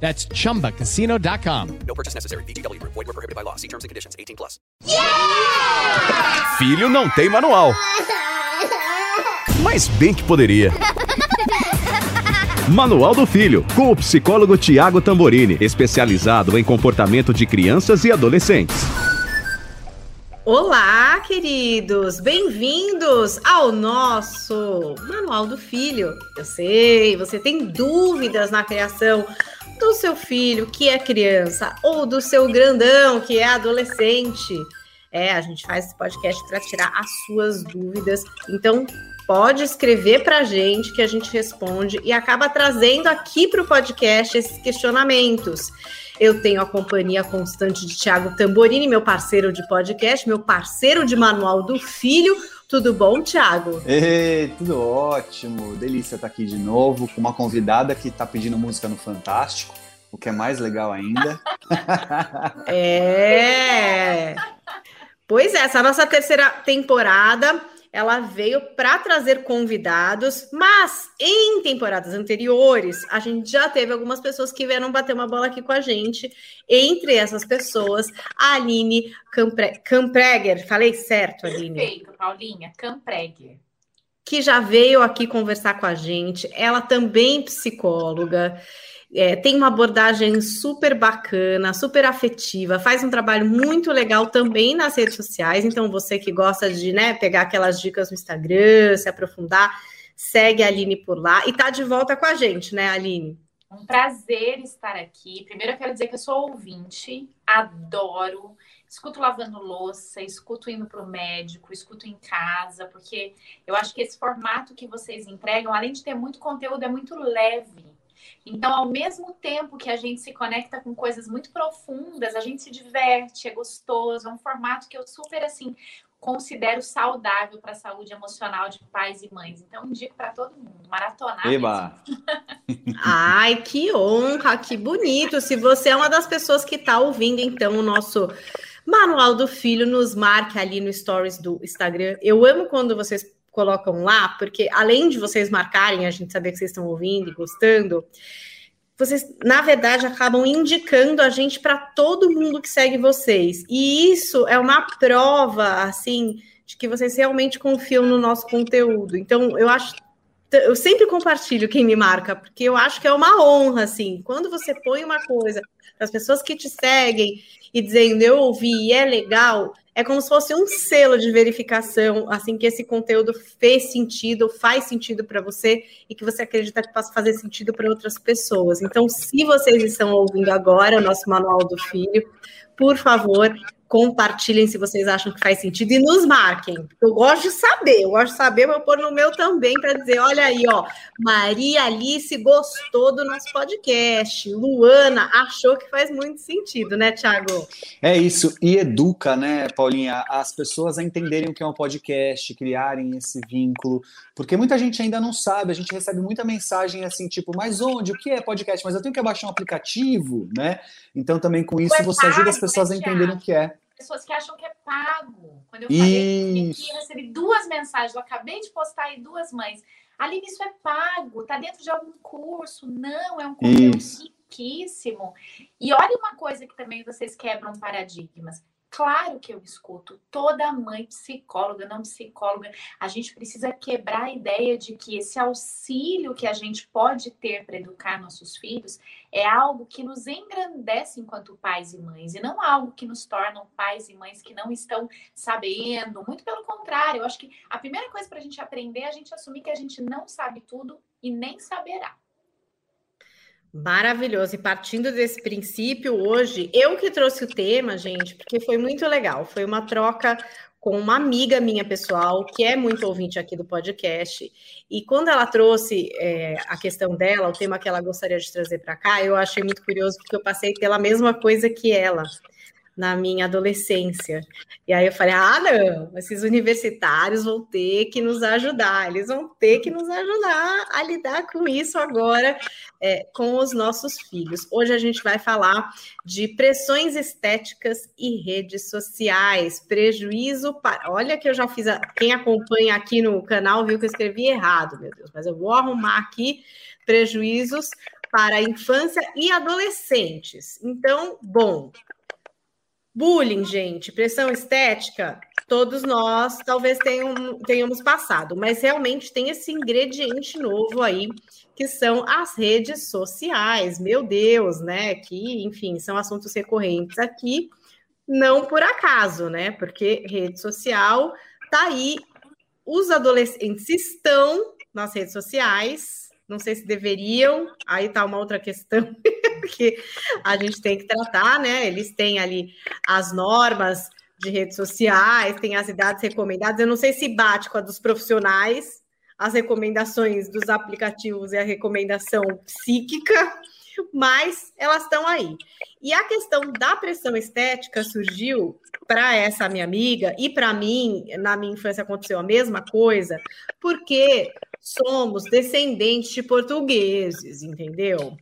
That's chumbacasino.com. No purchase necessary. VGW Group. Void were prohibited by law. See terms and conditions. 18 plus. Filho não tem manual. Mas bem que poderia. Manual do Filho, com o psicólogo Tiago Tamborini, especializado em comportamento de crianças e adolescentes. Olá, queridos! Bem-vindos ao nosso Manual do Filho. Eu sei, você tem dúvidas na criação do seu filho, que é criança, ou do seu grandão, que é adolescente. É, a gente faz esse podcast para tirar as suas dúvidas. Então, pode escrever para a gente que a gente responde e acaba trazendo aqui para o podcast esses questionamentos. Eu tenho a companhia constante de Tiago Tamborini, meu parceiro de podcast, meu parceiro de manual do filho. Tudo bom, Thiago? Ei, tudo ótimo. Delícia estar aqui de novo com uma convidada que está pedindo música no Fantástico, o que é mais legal ainda. é. Pois é, essa nossa terceira temporada ela veio para trazer convidados, mas em temporadas anteriores, a gente já teve algumas pessoas que vieram bater uma bola aqui com a gente. Entre essas pessoas, a Aline Campre Campreger, falei certo, Aline? Perfeito, Paulinha, Campreger. Que já veio aqui conversar com a gente. Ela também psicóloga. É, tem uma abordagem super bacana, super afetiva, faz um trabalho muito legal também nas redes sociais. Então, você que gosta de né, pegar aquelas dicas no Instagram, se aprofundar, segue a Aline por lá e tá de volta com a gente, né, Aline? Um prazer estar aqui. Primeiro, eu quero dizer que eu sou ouvinte, adoro, escuto lavando louça, escuto indo para o médico, escuto em casa, porque eu acho que esse formato que vocês entregam, além de ter muito conteúdo, é muito leve. Então, ao mesmo tempo que a gente se conecta com coisas muito profundas, a gente se diverte, é gostoso, é um formato que eu super assim considero saudável para a saúde emocional de pais e mães. Então, indico para todo mundo, maratonar. Eba! Ai, que honra, que bonito. Se você é uma das pessoas que está ouvindo, então, o nosso Manual do Filho, nos marque ali no Stories do Instagram. Eu amo quando vocês colocam lá, porque além de vocês marcarem, a gente saber que vocês estão ouvindo e gostando, vocês, na verdade, acabam indicando a gente para todo mundo que segue vocês. E isso é uma prova, assim, de que vocês realmente confiam no nosso conteúdo. Então, eu acho. Eu sempre compartilho quem me marca, porque eu acho que é uma honra, assim. Quando você põe uma coisa para as pessoas que te seguem e dizendo eu ouvi e é legal, é como se fosse um selo de verificação, assim que esse conteúdo fez sentido, faz sentido para você e que você acredita que possa fazer sentido para outras pessoas. Então, se vocês estão ouvindo agora o nosso manual do filho, por favor, compartilhem se vocês acham que faz sentido e nos marquem. Eu gosto de saber, eu gosto de saber, vou pôr no meu também para dizer, olha aí, ó, Maria Alice gostou do nosso podcast, Luana achou que faz muito sentido, né, Thiago? É isso, e educa, né, Paulinha, as pessoas a entenderem o que é um podcast, criarem esse vínculo, porque muita gente ainda não sabe, a gente recebe muita mensagem assim, tipo, mas onde, o que é podcast? Mas eu tenho que baixar um aplicativo, né? Então também com isso você ajuda as pessoas a entenderem o que é pessoas que acham que é pago. Quando eu falei que eu recebi duas mensagens, eu acabei de postar aí duas mães. Aline, isso é pago, tá dentro de algum curso? Não, é um conteúdo riquíssimo. E olha uma coisa que também vocês quebram paradigmas. Claro que eu escuto toda mãe psicóloga, não psicóloga. A gente precisa quebrar a ideia de que esse auxílio que a gente pode ter para educar nossos filhos é algo que nos engrandece enquanto pais e mães e não algo que nos torna pais e mães que não estão sabendo. Muito pelo contrário, eu acho que a primeira coisa para a gente aprender é a gente assumir que a gente não sabe tudo e nem saberá. Maravilhoso. E partindo desse princípio, hoje, eu que trouxe o tema, gente, porque foi muito legal. Foi uma troca com uma amiga minha pessoal, que é muito ouvinte aqui do podcast. E quando ela trouxe é, a questão dela, o tema que ela gostaria de trazer para cá, eu achei muito curioso, porque eu passei pela mesma coisa que ela. Na minha adolescência. E aí eu falei: ah, não, esses universitários vão ter que nos ajudar, eles vão ter que nos ajudar a lidar com isso agora é, com os nossos filhos. Hoje a gente vai falar de pressões estéticas e redes sociais, prejuízo para. Olha que eu já fiz. A... Quem acompanha aqui no canal viu que eu escrevi errado, meu Deus, mas eu vou arrumar aqui prejuízos para a infância e adolescentes. Então, bom, Bullying, gente, pressão estética, todos nós talvez tenham, tenhamos passado, mas realmente tem esse ingrediente novo aí, que são as redes sociais. Meu Deus, né? Que, enfim, são assuntos recorrentes aqui, não por acaso, né? Porque rede social tá aí, os adolescentes estão nas redes sociais, não sei se deveriam, aí tá uma outra questão que a gente tem que tratar, né? Eles têm ali as normas de redes sociais, tem as idades recomendadas. Eu não sei se bate com a dos profissionais, as recomendações dos aplicativos e a recomendação psíquica, mas elas estão aí. E a questão da pressão estética surgiu para essa minha amiga e para mim, na minha infância aconteceu a mesma coisa, porque somos descendentes de portugueses, entendeu?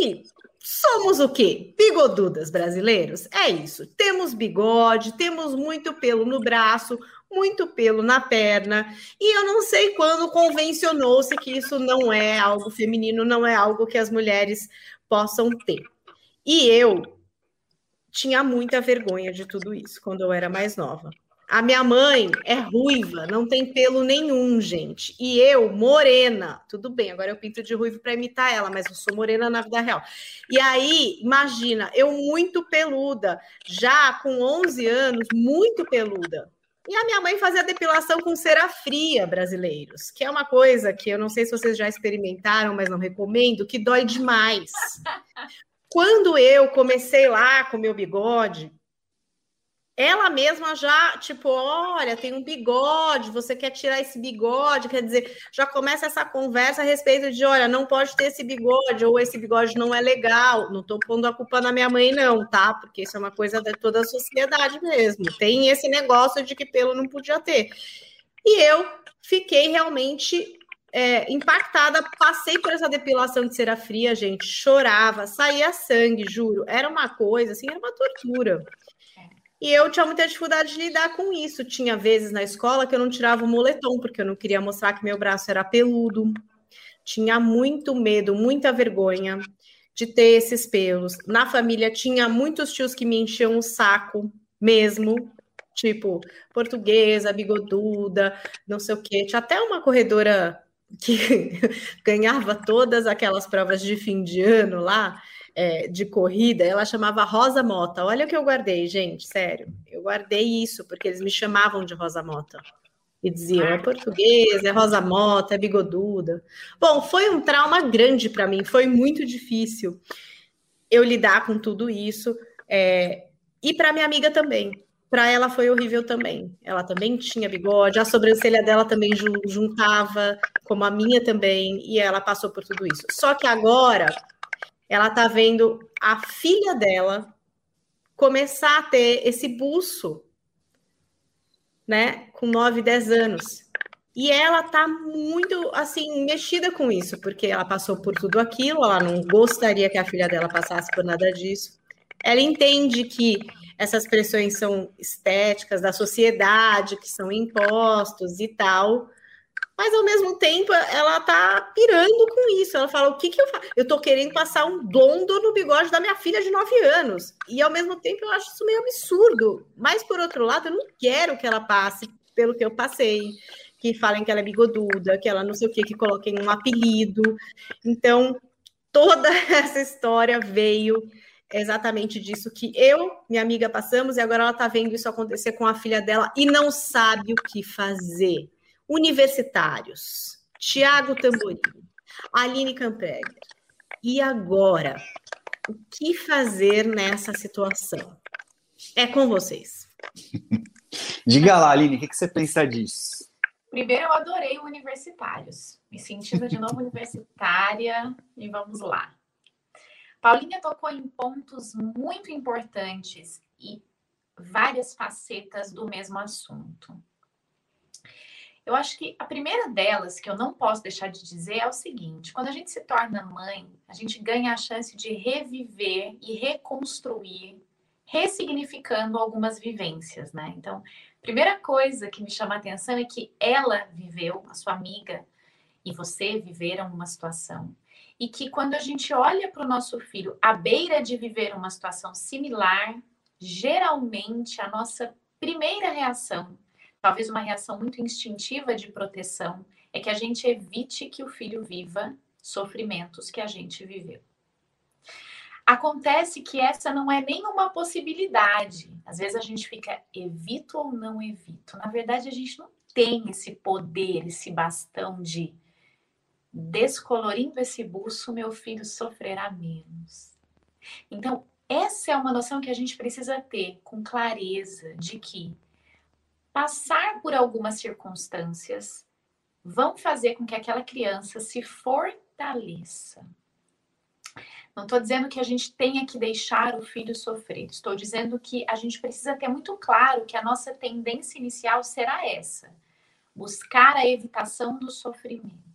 E somos o quê? Bigodudas brasileiros? É isso. Temos bigode, temos muito pelo no braço, muito pelo na perna. E eu não sei quando convencionou-se que isso não é algo feminino, não é algo que as mulheres possam ter. E eu tinha muita vergonha de tudo isso quando eu era mais nova. A minha mãe é ruiva, não tem pelo nenhum, gente. E eu, morena, tudo bem, agora eu pinto de ruivo para imitar ela, mas eu sou morena na vida real. E aí, imagina, eu muito peluda, já com 11 anos, muito peluda. E a minha mãe fazia depilação com cera fria, brasileiros, que é uma coisa que eu não sei se vocês já experimentaram, mas não recomendo, que dói demais. Quando eu comecei lá com meu bigode, ela mesma já, tipo, olha, tem um bigode, você quer tirar esse bigode, quer dizer, já começa essa conversa a respeito de, olha, não pode ter esse bigode, ou esse bigode não é legal. Não estou pondo a culpa na minha mãe, não, tá? Porque isso é uma coisa de toda a sociedade mesmo. Tem esse negócio de que pelo não podia ter. E eu fiquei realmente é, impactada, passei por essa depilação de cera fria, gente, chorava, saía sangue, juro. Era uma coisa, assim, era uma tortura. E eu tinha muita dificuldade de lidar com isso. Tinha vezes na escola que eu não tirava o moletom, porque eu não queria mostrar que meu braço era peludo. Tinha muito medo, muita vergonha de ter esses pelos. Na família tinha muitos tios que me enchiam o saco mesmo, tipo portuguesa, bigoduda, não sei o quê. Tinha até uma corredora que ganhava todas aquelas provas de fim de ano lá, é, de corrida, ela chamava Rosa Mota. Olha o que eu guardei, gente, sério. Eu guardei isso, porque eles me chamavam de Rosa Mota. E diziam, é portuguesa, é Rosa Mota, é bigoduda. Bom, foi um trauma grande para mim, foi muito difícil eu lidar com tudo isso. É, e para minha amiga também. Para ela foi horrível também. Ela também tinha bigode, a sobrancelha dela também juntava, como a minha também, e ela passou por tudo isso. Só que agora ela tá vendo a filha dela começar a ter esse buço, né, com 9, 10 anos. E ela tá muito, assim, mexida com isso, porque ela passou por tudo aquilo, ela não gostaria que a filha dela passasse por nada disso. Ela entende que essas pressões são estéticas da sociedade, que são impostos e tal, mas ao mesmo tempo ela tá pirando com isso. Ela fala: o que, que eu faço? Eu tô querendo passar um dondo no bigode da minha filha de 9 anos. E ao mesmo tempo eu acho isso meio absurdo. Mas por outro lado, eu não quero que ela passe pelo que eu passei. Que falem que ela é bigoduda, que ela não sei o que, que coloquem um apelido. Então, toda essa história veio exatamente disso que eu, minha amiga, passamos, e agora ela tá vendo isso acontecer com a filha dela e não sabe o que fazer universitários, Tiago Tamborini, Aline Campreger. E agora, o que fazer nessa situação? É com vocês. Diga lá, Aline, o que você pensa disso? Primeiro, eu adorei o Universitários. Me sentindo de novo universitária. E vamos lá. Paulinha tocou em pontos muito importantes e várias facetas do mesmo assunto. Eu acho que a primeira delas, que eu não posso deixar de dizer, é o seguinte: quando a gente se torna mãe, a gente ganha a chance de reviver e reconstruir, ressignificando algumas vivências, né? Então, primeira coisa que me chama a atenção é que ela viveu, a sua amiga e você viveram uma situação. E que quando a gente olha para o nosso filho à beira de viver uma situação similar, geralmente a nossa primeira reação talvez uma reação muito instintiva de proteção, é que a gente evite que o filho viva sofrimentos que a gente viveu. Acontece que essa não é nenhuma possibilidade. Às vezes a gente fica evito ou não evito. Na verdade, a gente não tem esse poder, esse bastão de descolorindo esse buço, meu filho sofrerá menos. Então, essa é uma noção que a gente precisa ter com clareza de que passar por algumas circunstâncias vão fazer com que aquela criança se fortaleça. Não estou dizendo que a gente tenha que deixar o filho sofrer, estou dizendo que a gente precisa ter muito claro que a nossa tendência inicial será essa: buscar a evitação do sofrimento.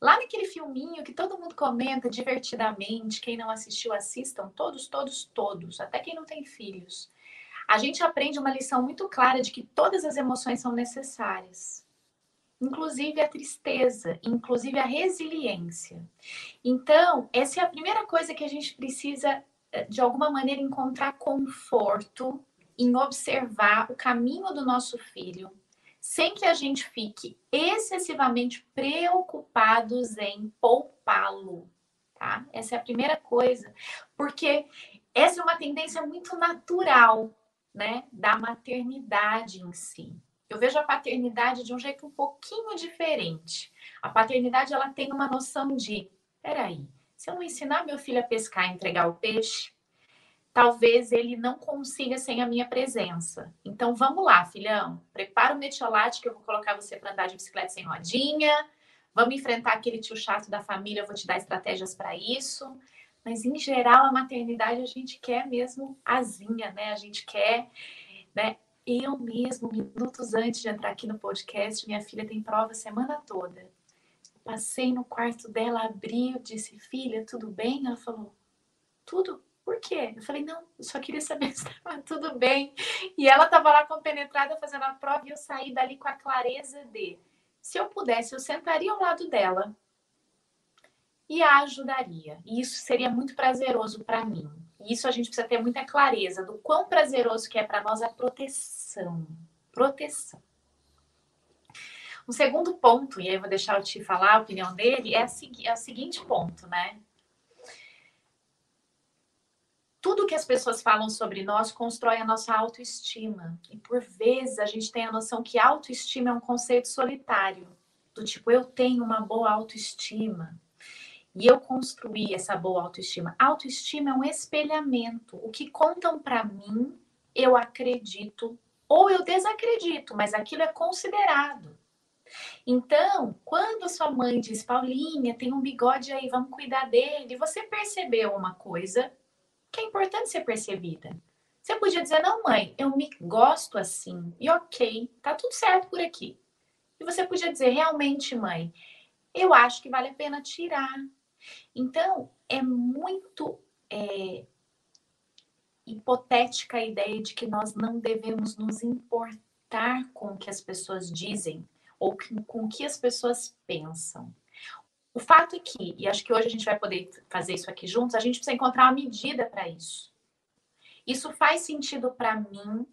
Lá naquele filminho que todo mundo comenta divertidamente, quem não assistiu, assistam, todos, todos, todos, até quem não tem filhos a gente aprende uma lição muito clara de que todas as emoções são necessárias, inclusive a tristeza, inclusive a resiliência. Então, essa é a primeira coisa que a gente precisa, eh, de alguma maneira, encontrar conforto em observar o caminho do nosso filho, sem que a gente fique excessivamente preocupados em poupá-lo, tá? Essa é a primeira coisa, porque essa é uma tendência muito natural né, da maternidade em si. Eu vejo a paternidade de um jeito um pouquinho diferente. A paternidade ela tem uma noção de, peraí, se eu não ensinar meu filho a pescar e entregar o peixe, talvez ele não consiga sem a minha presença. Então vamos lá, filhão, prepara o metiolate que eu vou colocar você para andar de bicicleta sem rodinha. Vamos enfrentar aquele tio chato da família, eu vou te dar estratégias para isso. Mas, em geral, a maternidade a gente quer mesmo asinha, né? A gente quer, né? Eu mesmo, minutos antes de entrar aqui no podcast, minha filha tem prova a semana toda. Passei no quarto dela, abri, disse, filha, tudo bem? Ela falou, tudo? Por quê? Eu falei, não, eu só queria saber se estava tudo bem. E ela estava lá compenetrada fazendo a prova e eu saí dali com a clareza de, se eu pudesse, eu sentaria ao lado dela e a ajudaria. E isso seria muito prazeroso para mim. E isso a gente precisa ter muita clareza do quão prazeroso que é para nós a proteção. Proteção. Um segundo ponto, e aí eu vou deixar o Ti falar a opinião dele, é, a, é o seguinte ponto, né? Tudo que as pessoas falam sobre nós constrói a nossa autoestima. E por vezes a gente tem a noção que autoestima é um conceito solitário. Do tipo, eu tenho uma boa autoestima e eu construí essa boa autoestima. Autoestima é um espelhamento. O que contam para mim, eu acredito ou eu desacredito, mas aquilo é considerado. Então, quando sua mãe diz, Paulinha, tem um bigode aí, vamos cuidar dele, você percebeu uma coisa que é importante ser percebida. Você podia dizer, não, mãe, eu me gosto assim, e ok, tá tudo certo por aqui. E você podia dizer, realmente, mãe, eu acho que vale a pena tirar então, é muito é, hipotética a ideia de que nós não devemos nos importar com o que as pessoas dizem ou com o que as pessoas pensam. O fato é que, e acho que hoje a gente vai poder fazer isso aqui juntos, a gente precisa encontrar uma medida para isso. Isso faz sentido para mim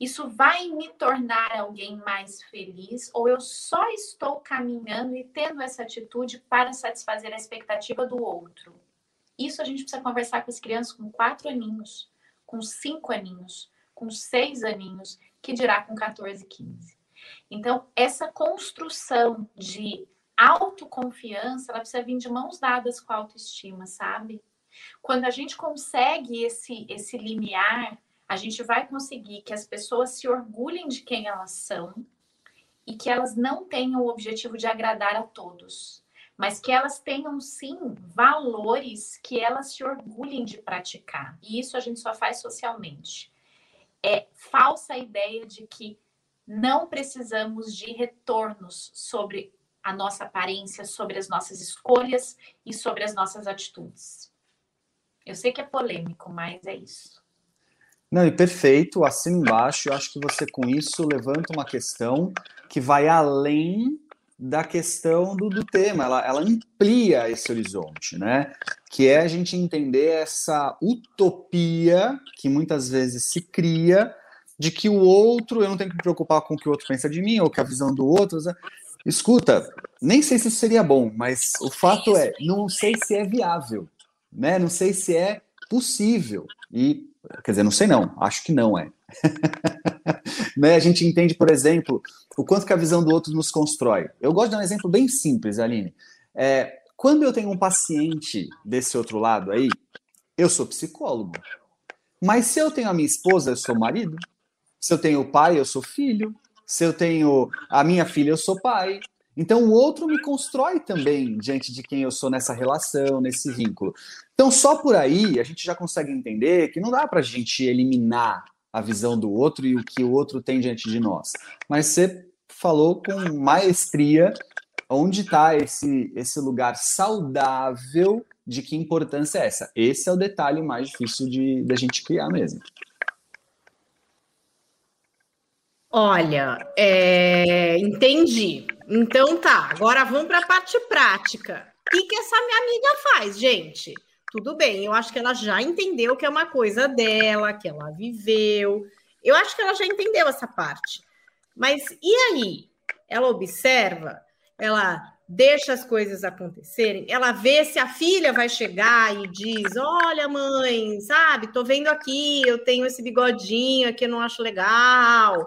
isso vai me tornar alguém mais feliz ou eu só estou caminhando e tendo essa atitude para satisfazer a expectativa do outro? Isso a gente precisa conversar com as crianças com quatro aninhos, com cinco aninhos, com seis aninhos, que dirá com 14, 15. Então, essa construção de autoconfiança, ela precisa vir de mãos dadas com a autoestima, sabe? Quando a gente consegue esse, esse limiar a gente vai conseguir que as pessoas se orgulhem de quem elas são e que elas não tenham o objetivo de agradar a todos, mas que elas tenham sim valores que elas se orgulhem de praticar. E isso a gente só faz socialmente. É falsa a ideia de que não precisamos de retornos sobre a nossa aparência, sobre as nossas escolhas e sobre as nossas atitudes. Eu sei que é polêmico, mas é isso. Não, e perfeito, assim embaixo, eu acho que você com isso levanta uma questão que vai além da questão do, do tema, ela, ela amplia esse horizonte, né? Que é a gente entender essa utopia que muitas vezes se cria de que o outro, eu não tenho que me preocupar com o que o outro pensa de mim, ou com a visão do outro. Escuta, nem sei se isso seria bom, mas o fato é, não sei se é viável, né? Não sei se é possível. E, quer dizer, não sei não, acho que não é. né? A gente entende, por exemplo, o quanto que a visão do outro nos constrói. Eu gosto de dar um exemplo bem simples, Aline. É, quando eu tenho um paciente desse outro lado aí, eu sou psicólogo. Mas se eu tenho a minha esposa, eu sou marido. Se eu tenho pai, eu sou filho. Se eu tenho a minha filha, eu sou pai. Então o outro me constrói também diante de quem eu sou nessa relação, nesse vínculo. Então só por aí a gente já consegue entender que não dá para a gente eliminar a visão do outro e o que o outro tem diante de nós. Mas você falou com maestria onde está esse, esse lugar saudável de que importância é essa. Esse é o detalhe mais difícil de da gente criar mesmo. Olha, é... entendi. Então tá, agora vamos para a parte prática. O que, que essa minha amiga faz, gente? Tudo bem, eu acho que ela já entendeu que é uma coisa dela, que ela viveu. Eu acho que ela já entendeu essa parte. Mas e aí? Ela observa, ela deixa as coisas acontecerem, ela vê se a filha vai chegar e diz: Olha, mãe, sabe, tô vendo aqui, eu tenho esse bigodinho aqui, eu não acho legal.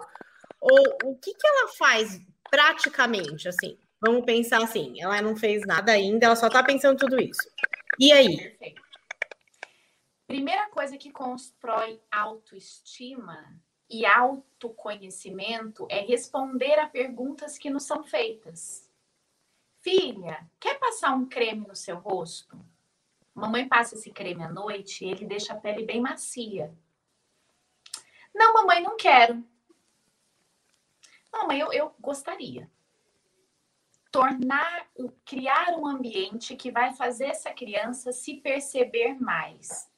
Ou o que, que ela faz praticamente, assim? Vamos pensar assim, ela não fez nada ainda, ela só tá pensando tudo isso. E aí? Perfeito. Primeira coisa que constrói autoestima e autoconhecimento é responder a perguntas que nos são feitas. Filha, quer passar um creme no seu rosto? Mamãe passa esse creme à noite e ele deixa a pele bem macia. Não, mamãe, não quero. Não, mãe, eu, eu gostaria tornar, criar um ambiente que vai fazer essa criança se perceber mais.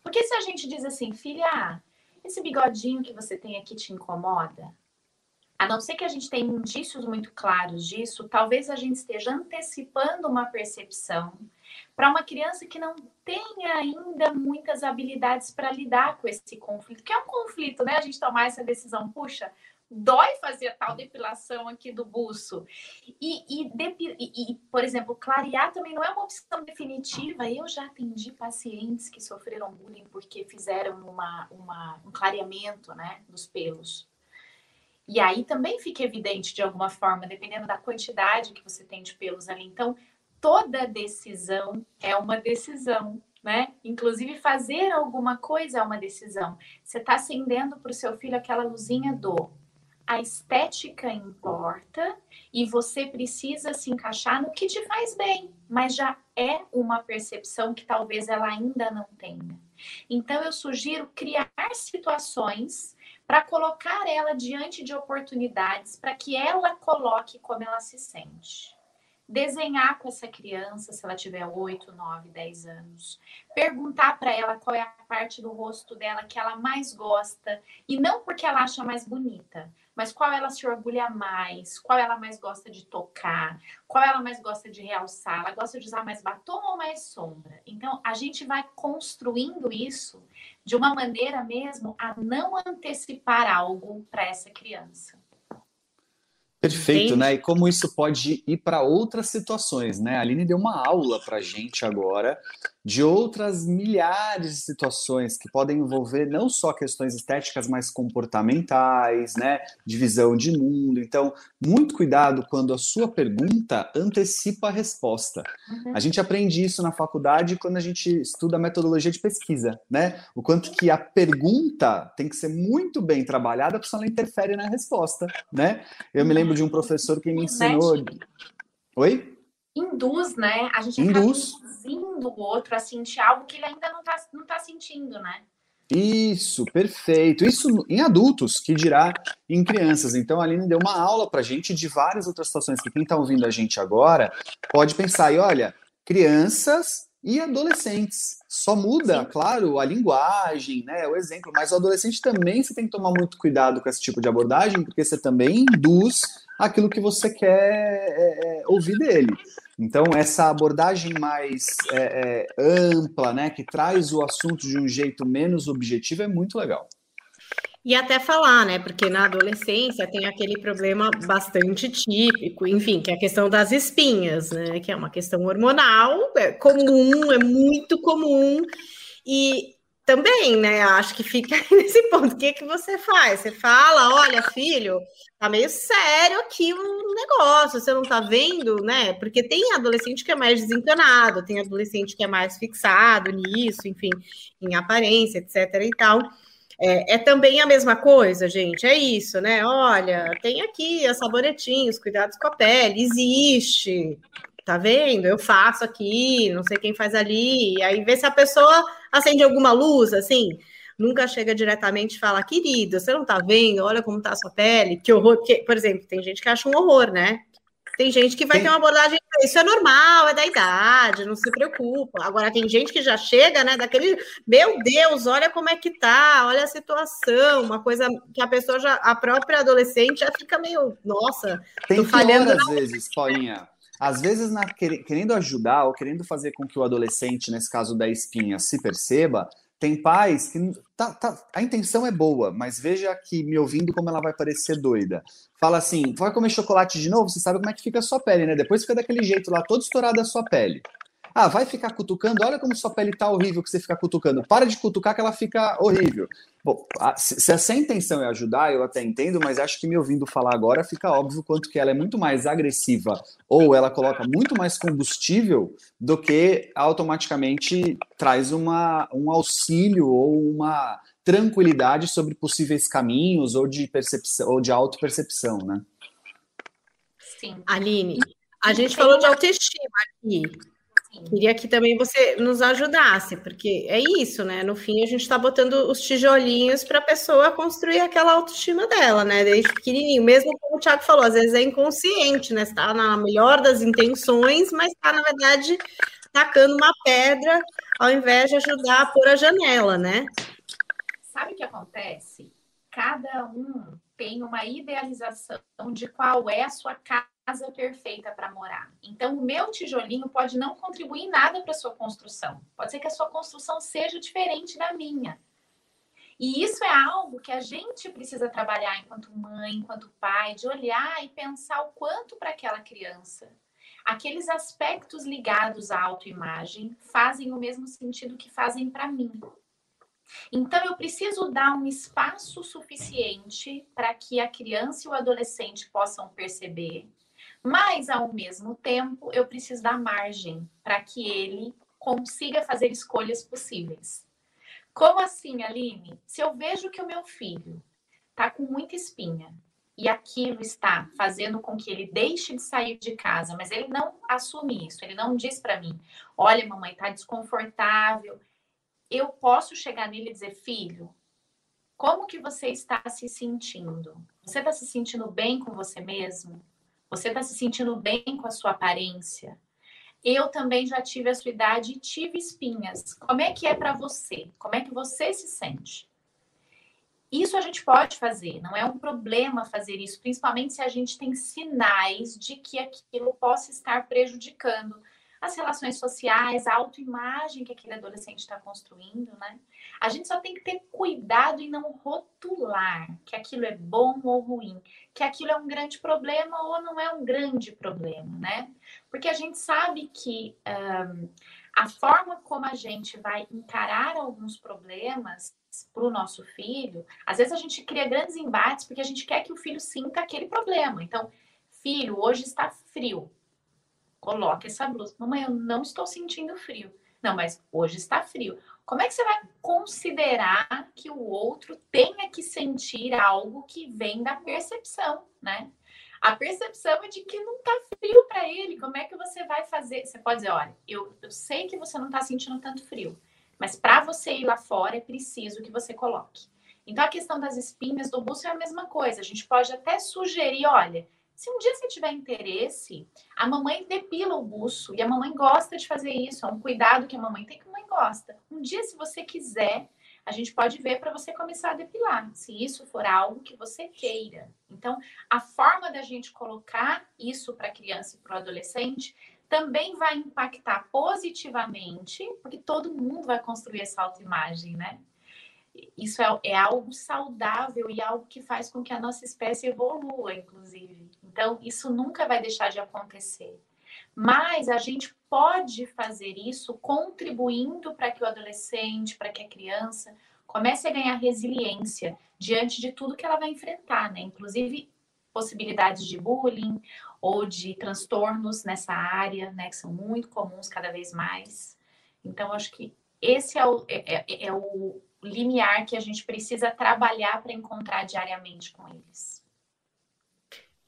Porque se a gente diz assim, filha, esse bigodinho que você tem aqui te incomoda? A não ser que a gente tenha indícios muito claros disso, talvez a gente esteja antecipando uma percepção para uma criança que não tenha ainda muitas habilidades para lidar com esse conflito, que é um conflito, né? A gente tomar essa decisão, puxa, dói fazer a tal depilação aqui do buço. E, e, e, e, por exemplo, clarear também não é uma opção definitiva. Eu já atendi pacientes que sofreram bullying porque fizeram uma, uma, um clareamento né, dos pelos. E aí também fica evidente de alguma forma, dependendo da quantidade que você tem de pelos ali. Então, toda decisão é uma decisão. Né? Inclusive, fazer alguma coisa é uma decisão. Você está acendendo para o seu filho aquela luzinha do a estética importa e você precisa se encaixar no que te faz bem, mas já é uma percepção que talvez ela ainda não tenha. Então eu sugiro criar situações para colocar ela diante de oportunidades para que ela coloque como ela se sente desenhar com essa criança, se ela tiver 8, 9, 10 anos, perguntar para ela qual é a parte do rosto dela que ela mais gosta, e não porque ela acha mais bonita, mas qual ela se orgulha mais, qual ela mais gosta de tocar, qual ela mais gosta de realçar, ela gosta de usar mais batom ou mais sombra. Então, a gente vai construindo isso de uma maneira mesmo a não antecipar algo para essa criança. Perfeito, né? E como isso pode ir para outras situações, né? A Aline deu uma aula para gente agora de outras milhares de situações que podem envolver não só questões estéticas, mas comportamentais, né, de visão de mundo. Então, muito cuidado quando a sua pergunta antecipa a resposta. Uhum. A gente aprende isso na faculdade quando a gente estuda metodologia de pesquisa, né? O quanto que a pergunta tem que ser muito bem trabalhada, porque senão ela interfere na resposta, né? Eu me lembro de um professor que me ensinou. Oi? Induz, né? A gente induz. acaba induzindo o outro a sentir algo que ele ainda não está não tá sentindo, né? Isso, perfeito. Isso em adultos, que dirá em crianças. Então, a Aline deu uma aula para a gente de várias outras situações que quem está ouvindo a gente agora pode pensar. E olha, crianças e adolescentes. Só muda, Sim. claro, a linguagem, né, o exemplo, mas o adolescente também você tem que tomar muito cuidado com esse tipo de abordagem, porque você também induz aquilo que você quer é, é, ouvir dele. Então, essa abordagem mais é, é, ampla, né, que traz o assunto de um jeito menos objetivo, é muito legal. E até falar, né? Porque na adolescência tem aquele problema bastante típico, enfim, que é a questão das espinhas, né? Que é uma questão hormonal, é comum, é muito comum. E também, né? Acho que fica nesse ponto. O que, que você faz? Você fala, olha, filho, tá meio sério aqui o negócio, você não tá vendo, né? Porque tem adolescente que é mais desencanado, tem adolescente que é mais fixado nisso, enfim, em aparência, etc. e tal. É, é, também a mesma coisa, gente. É isso, né? Olha, tem aqui as sabonetinhos, cuidados com a pele, existe tá vendo? Eu faço aqui, não sei quem faz ali, e aí vê se a pessoa acende alguma luz, assim. Nunca chega diretamente e fala, querido, você não tá vendo? Olha como tá a sua pele, que horror. Porque, por exemplo, tem gente que acha um horror, né? Tem gente que vai tem... ter uma abordagem, isso é normal, é da idade, não se preocupa. Agora tem gente que já chega, né, daquele, meu Deus, olha como é que tá, olha a situação, uma coisa que a pessoa já, a própria adolescente já fica meio, nossa, tem tô falhando. às vezes, Paulinha, às vezes, na, querendo ajudar ou querendo fazer com que o adolescente, nesse caso da espinha, se perceba, tem pais que tá, tá, a intenção é boa, mas veja que me ouvindo como ela vai parecer doida. Fala assim: vai comer chocolate de novo? Você sabe como é que fica a sua pele, né? Depois fica daquele jeito lá, todo estourado a sua pele. Ah, vai ficar cutucando? Olha como sua pele tá horrível que você fica cutucando. Para de cutucar que ela fica horrível. Bom, se essa intenção é ajudar, eu até entendo, mas acho que me ouvindo falar agora fica óbvio quanto que ela é muito mais agressiva ou ela coloca muito mais combustível do que automaticamente traz uma, um auxílio ou uma tranquilidade sobre possíveis caminhos ou de percepção ou de autopercepção, né? Sim. Aline, a gente falou de autoestima aqui. Queria que também você nos ajudasse, porque é isso, né? No fim, a gente está botando os tijolinhos para a pessoa construir aquela autoestima dela, né? Desde pequenininho. Mesmo como o Thiago falou, às vezes é inconsciente, né? Está na melhor das intenções, mas está, na verdade, tacando uma pedra ao invés de ajudar a pôr a janela, né? Sabe o que acontece? Cada um tem uma idealização de qual é a sua casa casa perfeita para morar. Então, o meu tijolinho pode não contribuir em nada para sua construção. Pode ser que a sua construção seja diferente da minha. E isso é algo que a gente precisa trabalhar enquanto mãe, enquanto pai, de olhar e pensar o quanto para aquela criança. Aqueles aspectos ligados à autoimagem fazem o mesmo sentido que fazem para mim. Então, eu preciso dar um espaço suficiente para que a criança e o adolescente possam perceber mas, ao mesmo tempo, eu preciso dar margem para que ele consiga fazer escolhas possíveis. Como assim, Aline? Se eu vejo que o meu filho está com muita espinha e aquilo está fazendo com que ele deixe de sair de casa, mas ele não assume isso, ele não diz para mim: olha, mamãe, está desconfortável. Eu posso chegar nele e dizer: filho, como que você está se sentindo? Você está se sentindo bem com você mesmo? Você está se sentindo bem com a sua aparência? Eu também já tive a sua idade e tive espinhas. Como é que é para você? Como é que você se sente? Isso a gente pode fazer, não é um problema fazer isso, principalmente se a gente tem sinais de que aquilo possa estar prejudicando as relações sociais, a autoimagem que aquele adolescente está construindo, né? A gente só tem que ter cuidado em não rotular que aquilo é bom ou ruim, que aquilo é um grande problema ou não é um grande problema, né? Porque a gente sabe que um, a forma como a gente vai encarar alguns problemas para o nosso filho, às vezes a gente cria grandes embates porque a gente quer que o filho sinta aquele problema. Então, filho, hoje está frio coloque essa blusa. Mamãe, eu não estou sentindo frio. Não, mas hoje está frio. Como é que você vai considerar que o outro tenha que sentir algo que vem da percepção, né? a percepção é de que não tá frio para ele. Como é que você vai fazer? Você pode dizer, olha, eu, eu sei que você não tá sentindo tanto frio, mas para você ir lá fora é preciso que você coloque. Então a questão das espinhas do buço é a mesma coisa. A gente pode até sugerir, olha, se um dia você tiver interesse, a mamãe depila o buço e a mamãe gosta de fazer isso. É um cuidado que a mamãe tem que a mamãe gosta. Um dia, se você quiser, a gente pode ver para você começar a depilar, se isso for algo que você queira. Então, a forma da gente colocar isso para a criança e para o adolescente também vai impactar positivamente, porque todo mundo vai construir essa autoimagem, né? Isso é, é, algo saudável e algo que faz com que a nossa espécie evolua, inclusive. Então, isso nunca vai deixar de acontecer. Mas a gente pode fazer isso contribuindo para que o adolescente, para que a criança comece a ganhar resiliência diante de tudo que ela vai enfrentar, né? Inclusive possibilidades de bullying ou de transtornos nessa área, né? Que são muito comuns cada vez mais. Então, acho que esse é o, é, é, é o limiar que a gente precisa trabalhar para encontrar diariamente com eles.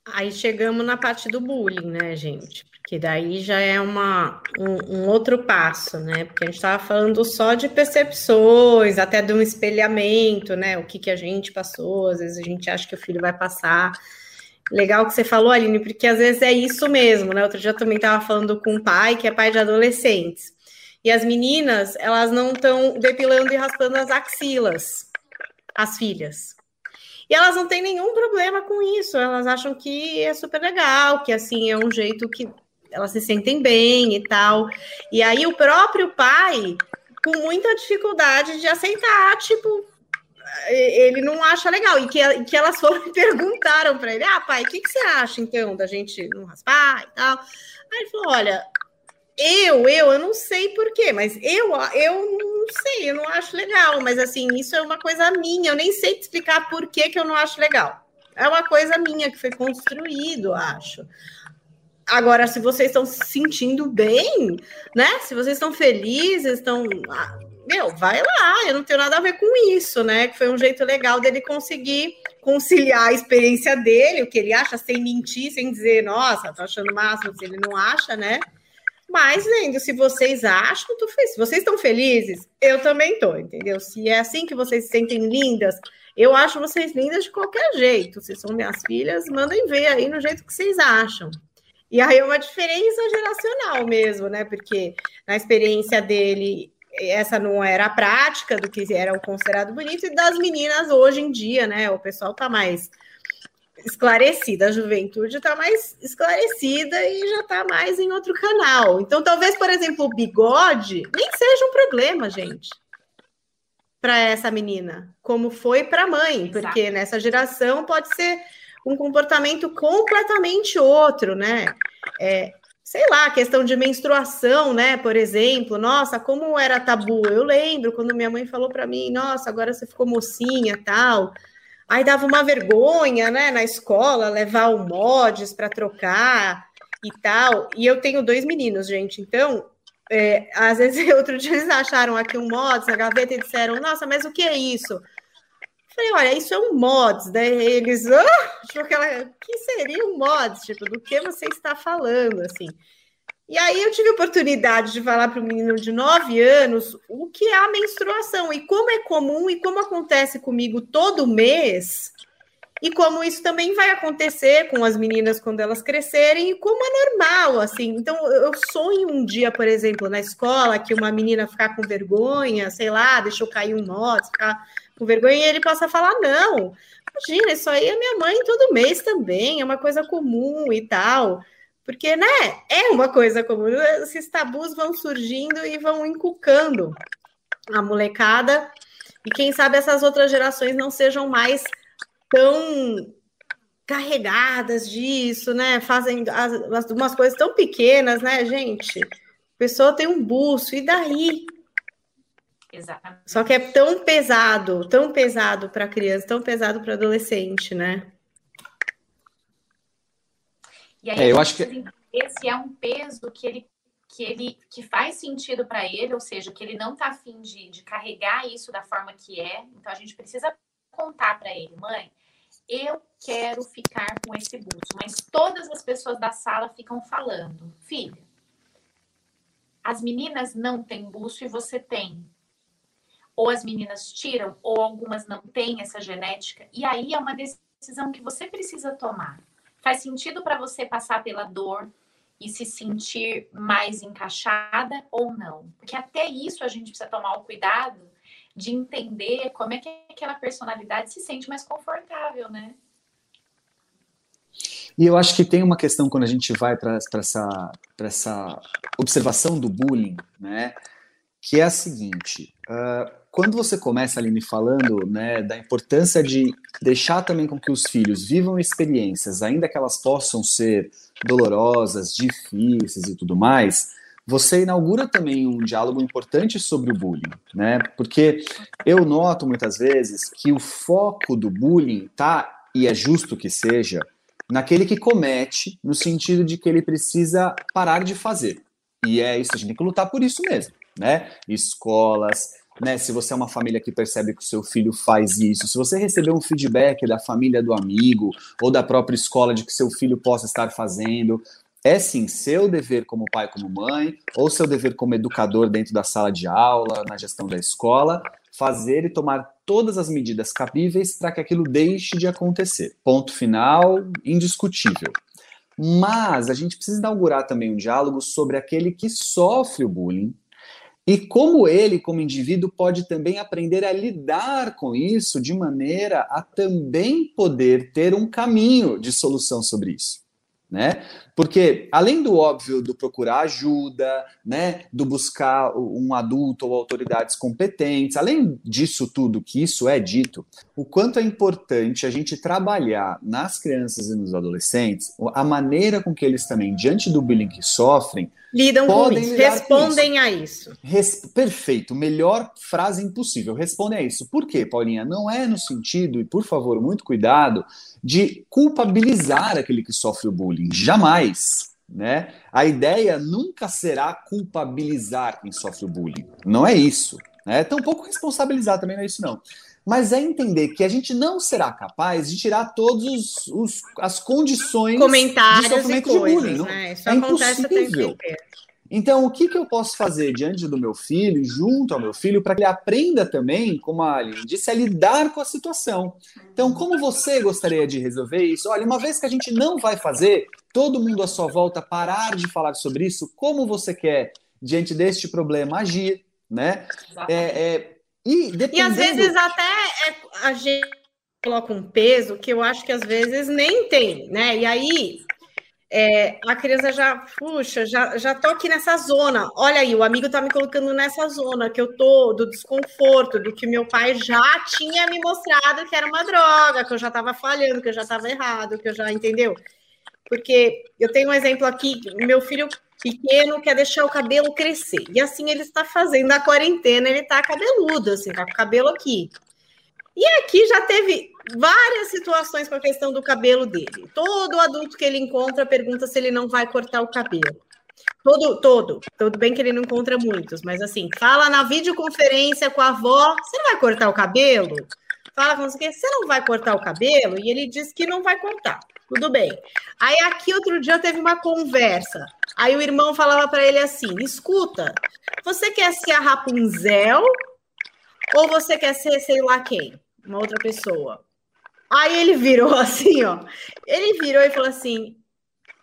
Aí chegamos na parte do bullying, né, gente? Porque daí já é uma, um, um outro passo, né? Porque a gente estava falando só de percepções, até de um espelhamento, né? O que, que a gente passou, às vezes a gente acha que o filho vai passar. Legal que você falou, Aline, porque às vezes é isso mesmo, né? Outro dia eu também estava falando com um pai que é pai de adolescentes. E as meninas, elas não estão depilando e raspando as axilas, as filhas. E elas não têm nenhum problema com isso, elas acham que é super legal, que assim é um jeito que elas se sentem bem e tal. E aí o próprio pai, com muita dificuldade de aceitar, tipo, ele não acha legal. E que, que elas foram e perguntaram para ele: ah, pai, o que, que você acha então da gente não raspar e tal? Aí ele falou: olha, eu, eu, eu não sei porquê, mas eu, eu não sei, eu não acho legal. Mas assim, isso é uma coisa minha, eu nem sei te explicar por que, que eu não acho legal. É uma coisa minha que foi construído, acho. Agora, se vocês estão se sentindo bem, né? Se vocês estão felizes, estão. Ah, meu, vai lá, eu não tenho nada a ver com isso, né? Que foi um jeito legal dele conseguir conciliar a experiência dele, o que ele acha, sem mentir, sem dizer, nossa, tô achando máximo, se ele não acha, né? Mas, vendo, se vocês acham, tô feliz. Se vocês estão felizes, eu também tô, entendeu? Se é assim que vocês se sentem lindas, eu acho vocês lindas de qualquer jeito. Vocês são minhas filhas, mandem ver aí no jeito que vocês acham. E aí é uma diferença geracional mesmo, né? Porque na experiência dele, essa não era a prática do que era o considerado bonito, e das meninas hoje em dia, né? O pessoal tá mais esclarecida, a juventude está mais esclarecida e já está mais em outro canal. Então, talvez, por exemplo, o bigode nem seja um problema, gente, para essa menina, como foi para a mãe, Exato. porque nessa geração pode ser um comportamento completamente outro, né? É, sei lá, questão de menstruação, né? Por exemplo, nossa, como era tabu. Eu lembro quando minha mãe falou para mim, nossa, agora você ficou mocinha, tal. Aí dava uma vergonha, né, na escola, levar o mods para trocar e tal. E eu tenho dois meninos, gente. Então, é, às vezes, outro dia eles acharam aqui um mods na gaveta e disseram: Nossa, mas o que é isso? Falei: Olha, isso é um mods. Daí eles, ah, tipo, aquela, que seria um mods? Tipo, do que você está falando, assim. E aí eu tive a oportunidade de falar para um menino de 9 anos o que é a menstruação e como é comum e como acontece comigo todo mês e como isso também vai acontecer com as meninas quando elas crescerem e como é normal, assim. Então, eu sonho um dia, por exemplo, na escola, que uma menina ficar com vergonha, sei lá, deixou cair um mote, ficar com vergonha, e ele possa falar, não, imagina, isso aí é minha mãe todo mês também, é uma coisa comum e tal. Porque, né, é uma coisa comum. Esses tabus vão surgindo e vão inculcando a molecada. E quem sabe essas outras gerações não sejam mais tão carregadas disso, né? Fazem as, umas coisas tão pequenas, né, gente? A pessoa tem um buço, e daí? Exatamente. Só que é tão pesado, tão pesado para criança, tão pesado para adolescente, né? E aí é, eu acho que esse é um peso que ele que ele que faz sentido para ele, ou seja, que ele não está afim de, de carregar isso da forma que é. Então a gente precisa contar para ele, mãe, eu quero ficar com esse buço, mas todas as pessoas da sala ficam falando, filha, as meninas não têm buço e você tem. Ou as meninas tiram, ou algumas não têm essa genética. E aí é uma decisão que você precisa tomar. Faz sentido para você passar pela dor e se sentir mais encaixada ou não? Porque até isso a gente precisa tomar o cuidado de entender como é que aquela personalidade se sente mais confortável, né? E eu acho que tem uma questão quando a gente vai para essa, essa observação do bullying, né? Que é a seguinte: uh, quando você começa ali me falando né, da importância de deixar também com que os filhos vivam experiências, ainda que elas possam ser dolorosas, difíceis e tudo mais, você inaugura também um diálogo importante sobre o bullying, né? Porque eu noto muitas vezes que o foco do bullying tá, e é justo que seja, naquele que comete, no sentido de que ele precisa parar de fazer. E é isso, a gente tem que lutar por isso mesmo, né? Escolas, né? Se você é uma família que percebe que o seu filho faz isso, se você receber um feedback da família do amigo ou da própria escola de que seu filho possa estar fazendo, é sim seu dever como pai, como mãe, ou seu dever como educador dentro da sala de aula, na gestão da escola, fazer e tomar todas as medidas cabíveis para que aquilo deixe de acontecer. Ponto final, indiscutível. Mas a gente precisa inaugurar também um diálogo sobre aquele que sofre o bullying e como ele, como indivíduo, pode também aprender a lidar com isso de maneira a também poder ter um caminho de solução sobre isso né? Porque além do óbvio do procurar ajuda, né, do buscar um adulto ou autoridades competentes, além disso tudo que isso é dito, o quanto é importante a gente trabalhar nas crianças e nos adolescentes a maneira com que eles também diante do bullying que sofrem lidam com isso, respondem isso. a isso. Res... Perfeito, melhor frase impossível, respondem a isso. Por quê, Paulinha? Não é no sentido, e por favor, muito cuidado, de culpabilizar aquele que sofre o bullying. Jamais. Né? A ideia nunca será culpabilizar quem sofre o bullying. Não é isso. Né? Tampouco responsabilizar também não é isso, não. Mas é entender que a gente não será capaz de tirar todas as condições Comentários de sofrimento coisas, de bullying. Né? Isso é impossível. Então, o que, que eu posso fazer diante do meu filho, junto ao meu filho, para que ele aprenda também, como a Aline disse, a lidar com a situação? Então, como você gostaria de resolver isso? Olha, uma vez que a gente não vai fazer, todo mundo à sua volta parar de falar sobre isso, como você quer, diante deste problema, agir, né? É, é, e, dependendo... e às vezes até é, a gente coloca um peso que eu acho que às vezes nem tem, né? E aí é, a criança já, puxa, já, já tô aqui nessa zona. Olha aí, o amigo tá me colocando nessa zona que eu tô do desconforto, do que meu pai já tinha me mostrado que era uma droga, que eu já tava falhando, que eu já tava errado, que eu já, entendeu? Porque eu tenho um exemplo aqui, meu filho pequeno quer deixar o cabelo crescer. E assim ele está fazendo na quarentena, ele tá cabeludo, assim, tá com o cabelo aqui. E aqui já teve várias situações com a questão do cabelo dele. Todo adulto que ele encontra pergunta se ele não vai cortar o cabelo. Todo, todo. Tudo bem que ele não encontra muitos, mas assim, fala na videoconferência com a avó, você não vai cortar o cabelo? Fala com você, você não vai cortar o cabelo? E ele diz que não vai cortar. Tudo bem. Aí aqui outro dia teve uma conversa. Aí o irmão falava para ele assim: "Escuta, você quer ser a Rapunzel ou você quer ser sei lá quem?" uma outra pessoa. Aí ele virou assim, ó. Ele virou e falou assim: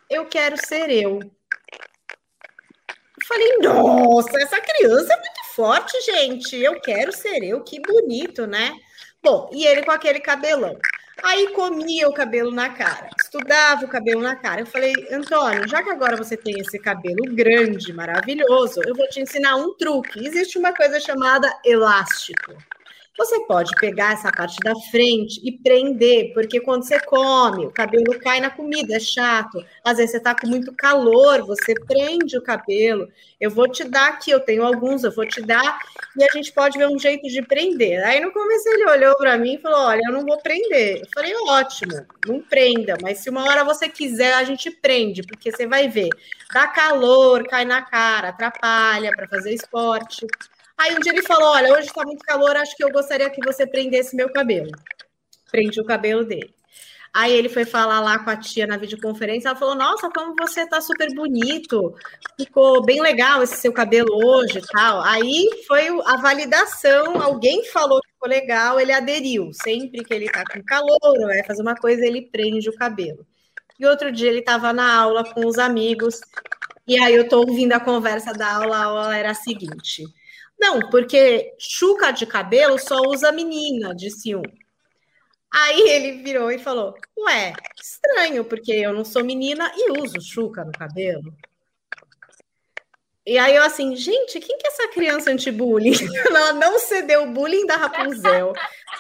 Eu quero ser eu. Eu falei, nossa, essa criança é muito forte, gente. Eu quero ser eu, que bonito, né? Bom, e ele com aquele cabelão. Aí comia o cabelo na cara, estudava o cabelo na cara. Eu falei, Antônio, já que agora você tem esse cabelo grande, maravilhoso, eu vou te ensinar um truque. Existe uma coisa chamada elástico. Você pode pegar essa parte da frente e prender, porque quando você come, o cabelo cai na comida, é chato. Às vezes você está com muito calor, você prende o cabelo. Eu vou te dar aqui, eu tenho alguns, eu vou te dar, e a gente pode ver um jeito de prender. Aí no começo ele olhou para mim e falou: Olha, eu não vou prender. Eu falei: Ótimo, não prenda, mas se uma hora você quiser, a gente prende, porque você vai ver, dá calor, cai na cara, atrapalha para fazer esporte. Aí um dia ele falou: Olha, hoje está muito calor, acho que eu gostaria que você prendesse meu cabelo. Prende o cabelo dele. Aí ele foi falar lá com a tia na videoconferência, ela falou: Nossa, como você tá super bonito, ficou bem legal esse seu cabelo hoje e tal. Aí foi a validação, alguém falou que ficou legal, ele aderiu. Sempre que ele tá com calor, ou vai fazer uma coisa, ele prende o cabelo. E outro dia ele estava na aula com os amigos, e aí eu tô ouvindo a conversa da aula, a aula era a seguinte. Não, porque chuca de cabelo só usa menina, disse um. Aí ele virou e falou: Ué, estranho, porque eu não sou menina e uso chuca no cabelo. E aí eu assim, gente, quem que é essa criança anti-bullying? Ela não cedeu o bullying da Rapunzel.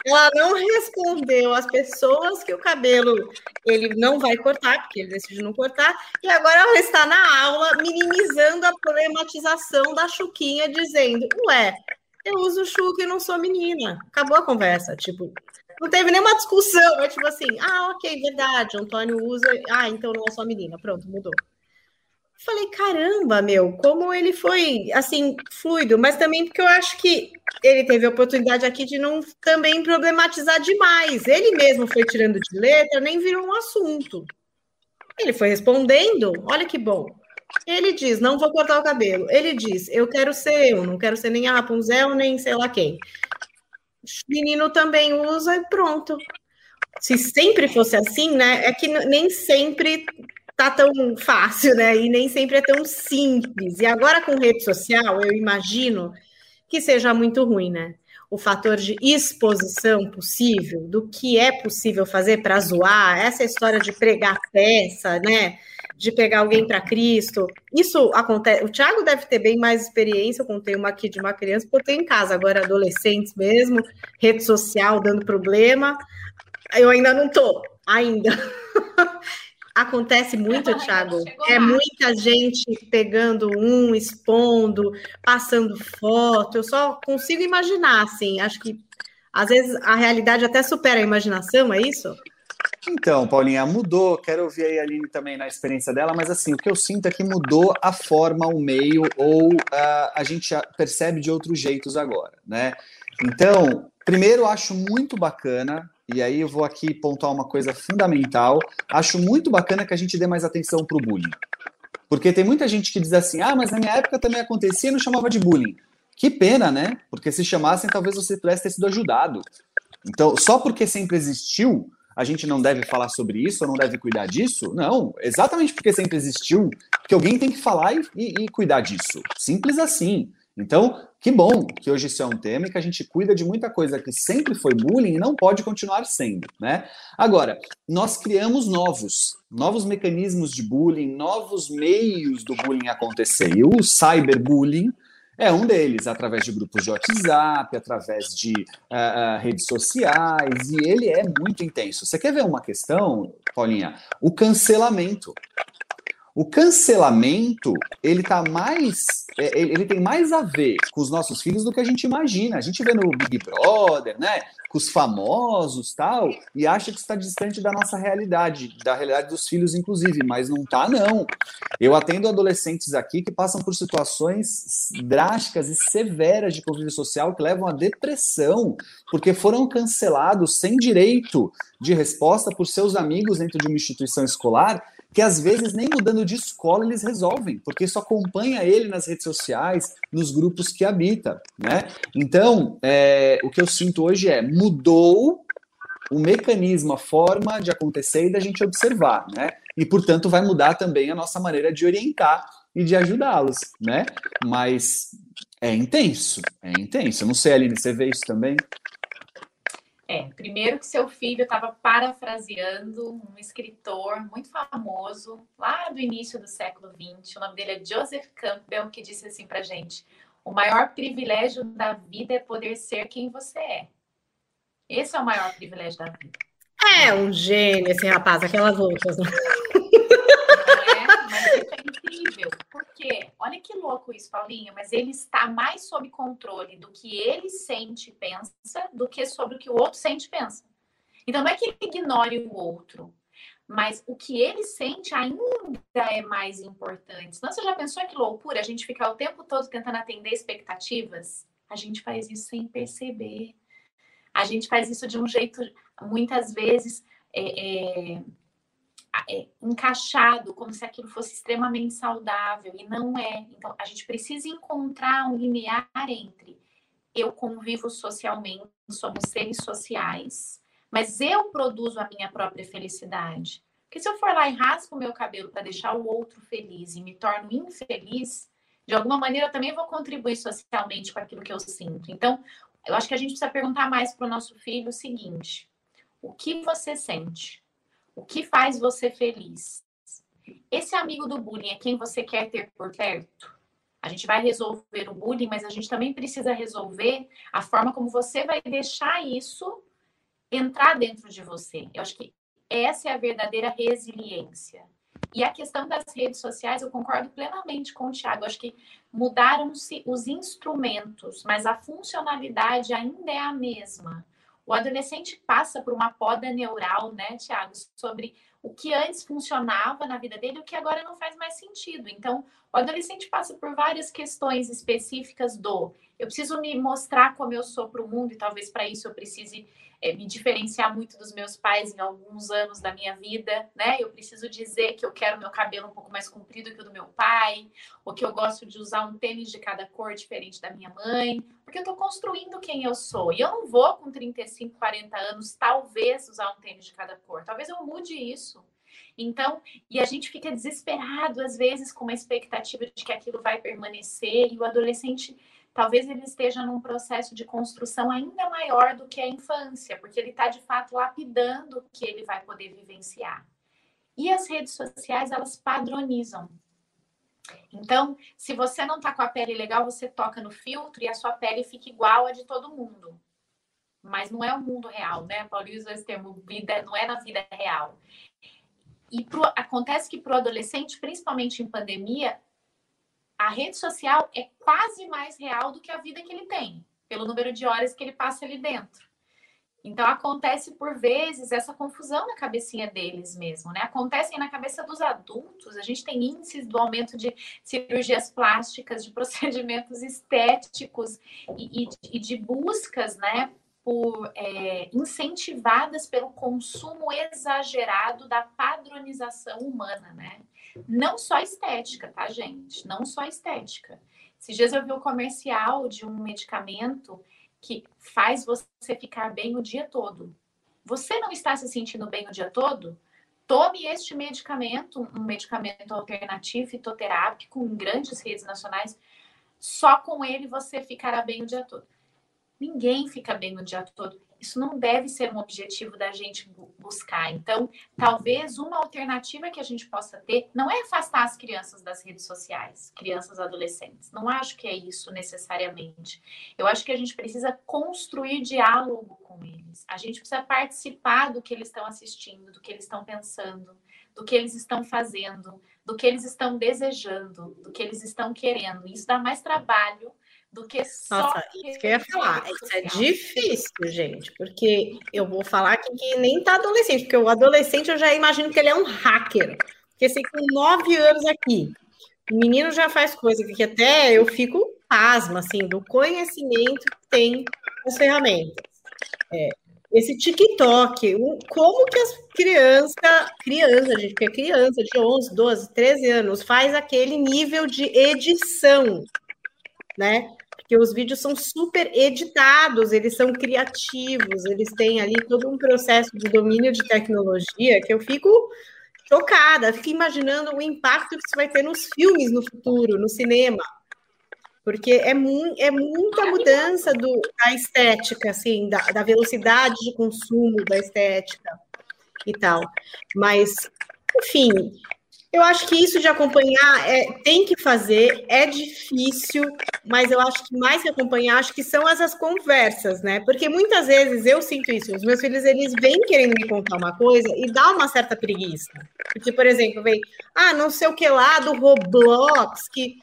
Ela não respondeu às pessoas que o cabelo ele não vai cortar, porque ele decidiu não cortar. E agora ela está na aula minimizando a problematização da Chuquinha, dizendo, ué, eu uso chuca e não sou menina. Acabou a conversa, tipo, não teve nenhuma discussão, é tipo assim, ah, ok, verdade, Antônio usa, ah, então não é só menina, pronto, mudou. Falei, caramba, meu, como ele foi, assim, fluido, mas também porque eu acho que ele teve a oportunidade aqui de não também problematizar demais. Ele mesmo foi tirando de letra, nem virou um assunto. Ele foi respondendo, olha que bom. Ele diz, não vou cortar o cabelo. Ele diz, eu quero ser eu, não quero ser nem a Rapunzel, nem sei lá quem menino também usa e pronto. Se sempre fosse assim, né? É que nem sempre tá tão fácil, né? E nem sempre é tão simples. E agora com rede social, eu imagino que seja muito ruim, né? O fator de exposição possível, do que é possível fazer para zoar, essa história de pregar peça, né? de pegar alguém para Cristo. Isso acontece. O Thiago deve ter bem mais experiência. Eu contei uma aqui de uma criança, porque em casa agora adolescentes mesmo, rede social dando problema. Eu ainda não tô, ainda. Acontece muito, Thiago. É muita gente pegando um, expondo, passando foto. Eu só consigo imaginar, assim. Acho que às vezes a realidade até supera a imaginação, é isso? Então, Paulinha, mudou. Quero ouvir aí a Aline também na experiência dela, mas assim, o que eu sinto é que mudou a forma, o meio, ou uh, a gente percebe de outros jeitos agora, né? Então, primeiro, acho muito bacana, e aí eu vou aqui pontuar uma coisa fundamental. Acho muito bacana que a gente dê mais atenção para o bullying. Porque tem muita gente que diz assim: ah, mas na minha época também acontecia e não chamava de bullying. Que pena, né? Porque se chamassem, talvez você pudesse ter sido ajudado. Então, só porque sempre existiu, a gente não deve falar sobre isso, ou não deve cuidar disso? Não, exatamente porque sempre existiu, que alguém tem que falar e, e, e, cuidar disso. Simples assim. Então, que bom que hoje isso é um tema e que a gente cuida de muita coisa que sempre foi bullying e não pode continuar sendo, né? Agora, nós criamos novos, novos mecanismos de bullying, novos meios do bullying acontecer. E o cyberbullying, é um deles, através de grupos de WhatsApp, através de uh, uh, redes sociais, e ele é muito intenso. Você quer ver uma questão, Paulinha? O cancelamento. O cancelamento, ele tá mais, é, ele tem mais a ver com os nossos filhos do que a gente imagina. A gente vê no Big Brother, né? com os famosos tal, e acha que está distante da nossa realidade, da realidade dos filhos, inclusive, mas não tá, não. Eu atendo adolescentes aqui que passam por situações drásticas e severas de convívio social que levam à depressão, porque foram cancelados sem direito de resposta por seus amigos dentro de uma instituição escolar que às vezes nem mudando de escola eles resolvem, porque isso acompanha ele nas redes sociais, nos grupos que habita, né? Então, é, o que eu sinto hoje é mudou o mecanismo, a forma de acontecer e da gente observar, né? E portanto vai mudar também a nossa maneira de orientar e de ajudá-los, né? Mas é intenso, é intenso. Eu não sei, Aline, você vê isso também? É, primeiro que seu filho estava parafraseando um escritor muito famoso lá do início do século XX. O nome dele é Joseph Campbell, que disse assim para gente: o maior privilégio da vida é poder ser quem você é. Esse é o maior privilégio da vida. É um gênio esse rapaz, aquelas outras. Né? Porque, olha que louco isso, Paulinho, mas ele está mais sob controle do que ele sente e pensa do que sobre o que o outro sente e pensa. Então, não é que ele ignore o outro, mas o que ele sente ainda é mais importante. Senão, você já pensou que loucura a gente ficar o tempo todo tentando atender expectativas? A gente faz isso sem perceber. A gente faz isso de um jeito, muitas vezes, é, é, encaixado, como se aquilo fosse extremamente saudável, e não é. Então, a gente precisa encontrar um limiar entre eu convivo socialmente, somos seres sociais, mas eu produzo a minha própria felicidade. Porque se eu for lá e raspo o meu cabelo para deixar o outro feliz e me torno infeliz, de alguma maneira eu também vou contribuir socialmente com aquilo que eu sinto. Então, eu acho que a gente precisa perguntar mais para o nosso filho o seguinte: o que você sente? O que faz você feliz? Esse amigo do bullying é quem você quer ter por perto? A gente vai resolver o bullying, mas a gente também precisa resolver a forma como você vai deixar isso entrar dentro de você. Eu acho que essa é a verdadeira resiliência. E a questão das redes sociais, eu concordo plenamente com o Thiago. Eu acho que mudaram-se os instrumentos, mas a funcionalidade ainda é a mesma. O adolescente passa por uma poda neural, né, Tiago, sobre o que antes funcionava na vida dele o que agora não faz mais sentido. Então, o adolescente passa por várias questões específicas do eu preciso me mostrar como eu sou para o mundo e talvez para isso eu precise é, me diferenciar muito dos meus pais em alguns anos da minha vida, né? Eu preciso dizer que eu quero meu cabelo um pouco mais comprido que o do meu pai, ou que eu gosto de usar um tênis de cada cor diferente da minha mãe, porque eu estou construindo quem eu sou. E eu não vou, com 35, 40 anos, talvez usar um tênis de cada cor. Talvez eu mude isso. Então, e a gente fica desesperado, às vezes, com uma expectativa de que aquilo vai permanecer, e o adolescente talvez ele esteja num processo de construção ainda maior do que a infância, porque ele está de fato lapidando o que ele vai poder vivenciar. E as redes sociais, elas padronizam. Então, se você não está com a pele legal, você toca no filtro e a sua pele fica igual a de todo mundo. Mas não é o mundo real, né? Paulinho usa esse termo, vida, não é na vida real. E pro, acontece que para o adolescente, principalmente em pandemia, a rede social é quase mais real do que a vida que ele tem, pelo número de horas que ele passa ali dentro. Então acontece por vezes essa confusão na cabecinha deles mesmo, né? Acontece na cabeça dos adultos. A gente tem índices do aumento de cirurgias plásticas, de procedimentos estéticos e, e, e de buscas, né? Por, é, incentivadas pelo consumo exagerado da padronização humana, né? Não só estética, tá, gente? Não só estética. Esses dias eu vi um comercial de um medicamento que faz você ficar bem o dia todo. Você não está se sentindo bem o dia todo? Tome este medicamento, um medicamento alternativo fitoterápico em grandes redes nacionais. Só com ele você ficará bem o dia todo. Ninguém fica bem o dia todo. Isso não deve ser um objetivo da gente buscar. Então, talvez uma alternativa que a gente possa ter não é afastar as crianças das redes sociais, crianças adolescentes. Não acho que é isso necessariamente. Eu acho que a gente precisa construir diálogo com eles. A gente precisa participar do que eles estão assistindo, do que eles estão pensando, do que eles estão fazendo, do que eles estão desejando, do que eles estão querendo. Isso dá mais trabalho do que só. Nossa, isso que eu ia falar. Isso é difícil, gente, porque eu vou falar aqui que nem tá adolescente, porque o adolescente eu já imagino que ele é um hacker. Porque assim, com nove anos aqui, o menino já faz coisa que até eu fico pasma, assim, do conhecimento que tem as ferramentas. É, esse TikTok, como que as crianças, criança, gente, porque é criança de 11, 12, 13 anos, faz aquele nível de edição, né? Porque os vídeos são super editados, eles são criativos, eles têm ali todo um processo de domínio de tecnologia que eu fico chocada, fico imaginando o impacto que isso vai ter nos filmes no futuro, no cinema. Porque é, mu é muita mudança do, da estética, assim, da, da velocidade de consumo da estética e tal. Mas, enfim, eu acho que isso de acompanhar é, tem que fazer, é difícil, mas eu acho que mais que acompanhar, acho que são essas conversas, né? Porque muitas vezes eu sinto isso, os meus filhos eles vêm querendo me contar uma coisa e dá uma certa preguiça. Porque, por exemplo, vem, ah, não sei o que lá do Roblox, que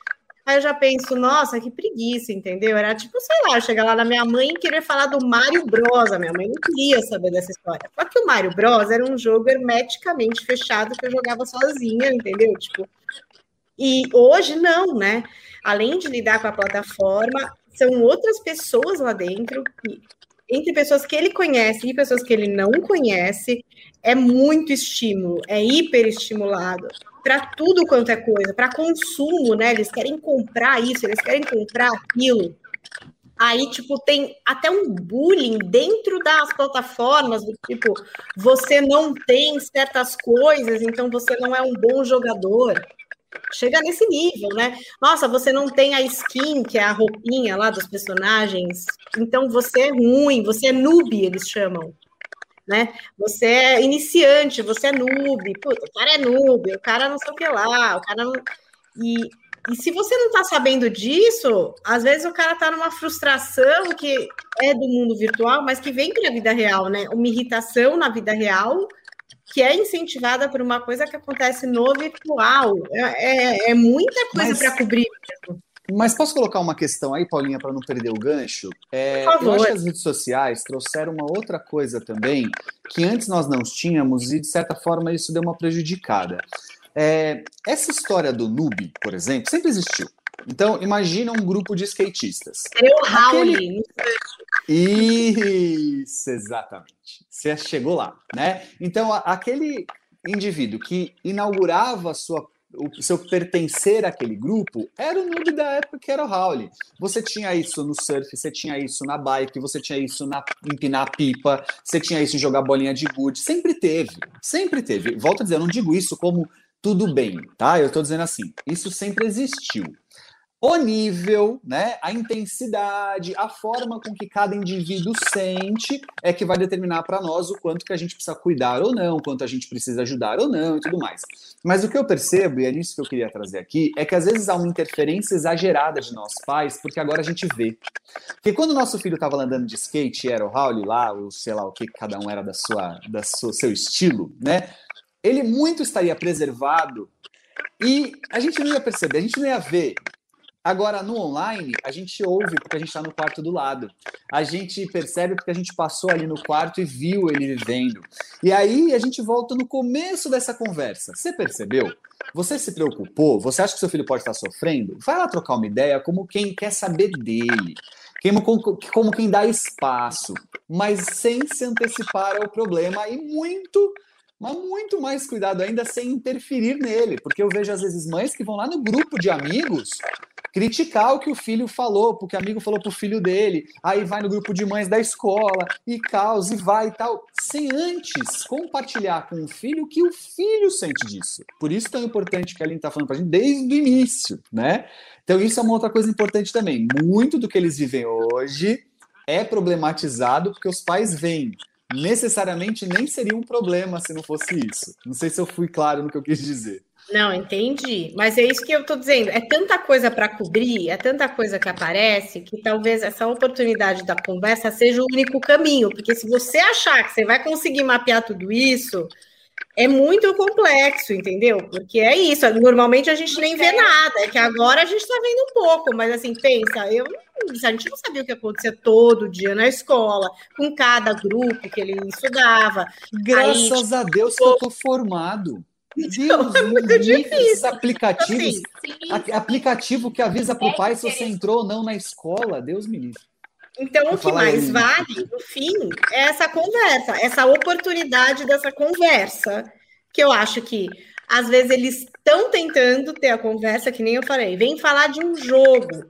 Aí eu já penso, nossa, que preguiça, entendeu? Era tipo, sei lá, chegar lá na minha mãe e querer falar do Mario Bros. A minha mãe não queria saber dessa história. Só que o Mario Bros. era um jogo hermeticamente fechado que eu jogava sozinha, entendeu? Tipo, e hoje não, né? Além de lidar com a plataforma, são outras pessoas lá dentro entre pessoas que ele conhece e pessoas que ele não conhece, é muito estímulo, é hiperestimulado para tudo quanto é coisa, para consumo, né? Eles querem comprar isso, eles querem comprar aquilo. Aí, tipo, tem até um bullying dentro das plataformas, do tipo, você não tem certas coisas, então você não é um bom jogador. Chega nesse nível, né? Nossa, você não tem a skin, que é a roupinha lá dos personagens, então você é ruim, você é noob, eles chamam né? Você é iniciante, você é noob, puta, o cara é noob, o cara não sei o que lá, o cara não. E, e se você não está sabendo disso, às vezes o cara está numa frustração que é do mundo virtual, mas que vem para a vida real, né? Uma irritação na vida real que é incentivada por uma coisa que acontece no virtual. É, é, é muita coisa para cobrir mesmo. Mas posso colocar uma questão aí, Paulinha, para não perder o gancho? É, eu acho que as redes sociais trouxeram uma outra coisa também, que antes nós não tínhamos, e de certa forma isso deu uma prejudicada. É, essa história do noob, por exemplo, sempre existiu. Então, imagina um grupo de skatistas. Eu, Aquele... Isso, exatamente. Você chegou lá, né? Então, aquele indivíduo que inaugurava a sua o seu pertencer àquele grupo era o noob da época que era o Howley. Você tinha isso no surf, você tinha isso na bike, você tinha isso na empinar pipa, você tinha isso em jogar bolinha de gude. Sempre teve, sempre teve. Volto a dizer, eu não digo isso como tudo bem, tá? Eu estou dizendo assim, isso sempre existiu o nível, né, a intensidade, a forma com que cada indivíduo sente é que vai determinar para nós o quanto que a gente precisa cuidar ou não, quanto a gente precisa ajudar ou não e tudo mais. Mas o que eu percebo, e é nisso que eu queria trazer aqui, é que às vezes há uma interferência exagerada de nós pais, porque agora a gente vê. Porque quando o nosso filho estava andando de skate, era o Raul lá, ou sei lá o que cada um era da sua, da sua seu estilo, né? Ele muito estaria preservado e a gente não ia perceber, a gente não ia ver Agora, no online, a gente ouve porque a gente está no quarto do lado. A gente percebe porque a gente passou ali no quarto e viu ele vivendo. E aí a gente volta no começo dessa conversa. Você percebeu? Você se preocupou? Você acha que seu filho pode estar sofrendo? Vai lá trocar uma ideia como quem quer saber dele. Como, como quem dá espaço, mas sem se antecipar ao problema e muito mas muito mais cuidado ainda sem interferir nele, porque eu vejo às vezes mães que vão lá no grupo de amigos criticar o que o filho falou, porque o amigo falou pro filho dele, aí vai no grupo de mães da escola e causa e vai e tal, sem antes compartilhar com o filho o que o filho sente disso. Por isso tão importante que a Aline está falando para a gente desde o início, né? Então isso é uma outra coisa importante também. Muito do que eles vivem hoje é problematizado porque os pais veem necessariamente nem seria um problema se não fosse isso. Não sei se eu fui claro no que eu quis dizer. Não, entendi. Mas é isso que eu estou dizendo. É tanta coisa para cobrir, é tanta coisa que aparece, que talvez essa oportunidade da conversa seja o único caminho. Porque se você achar que você vai conseguir mapear tudo isso, é muito complexo, entendeu? Porque é isso. Normalmente a gente nem vê nada. É que agora a gente está vendo um pouco, mas assim, pensa, eu a gente não sabia o que acontecia todo dia na escola, com cada grupo que ele estudava. Graças Aí, a Deus que eu tô formado. Deus, é muito difícil. Esses aplicativos, assim, aplicativo que avisa para o pai se você entrou ou não na escola, Deus me livre. Então, o que mais aí. vale, no fim, é essa conversa, essa oportunidade dessa conversa, que eu acho que às vezes eles estão tentando ter a conversa, que nem eu falei, vem falar de um jogo.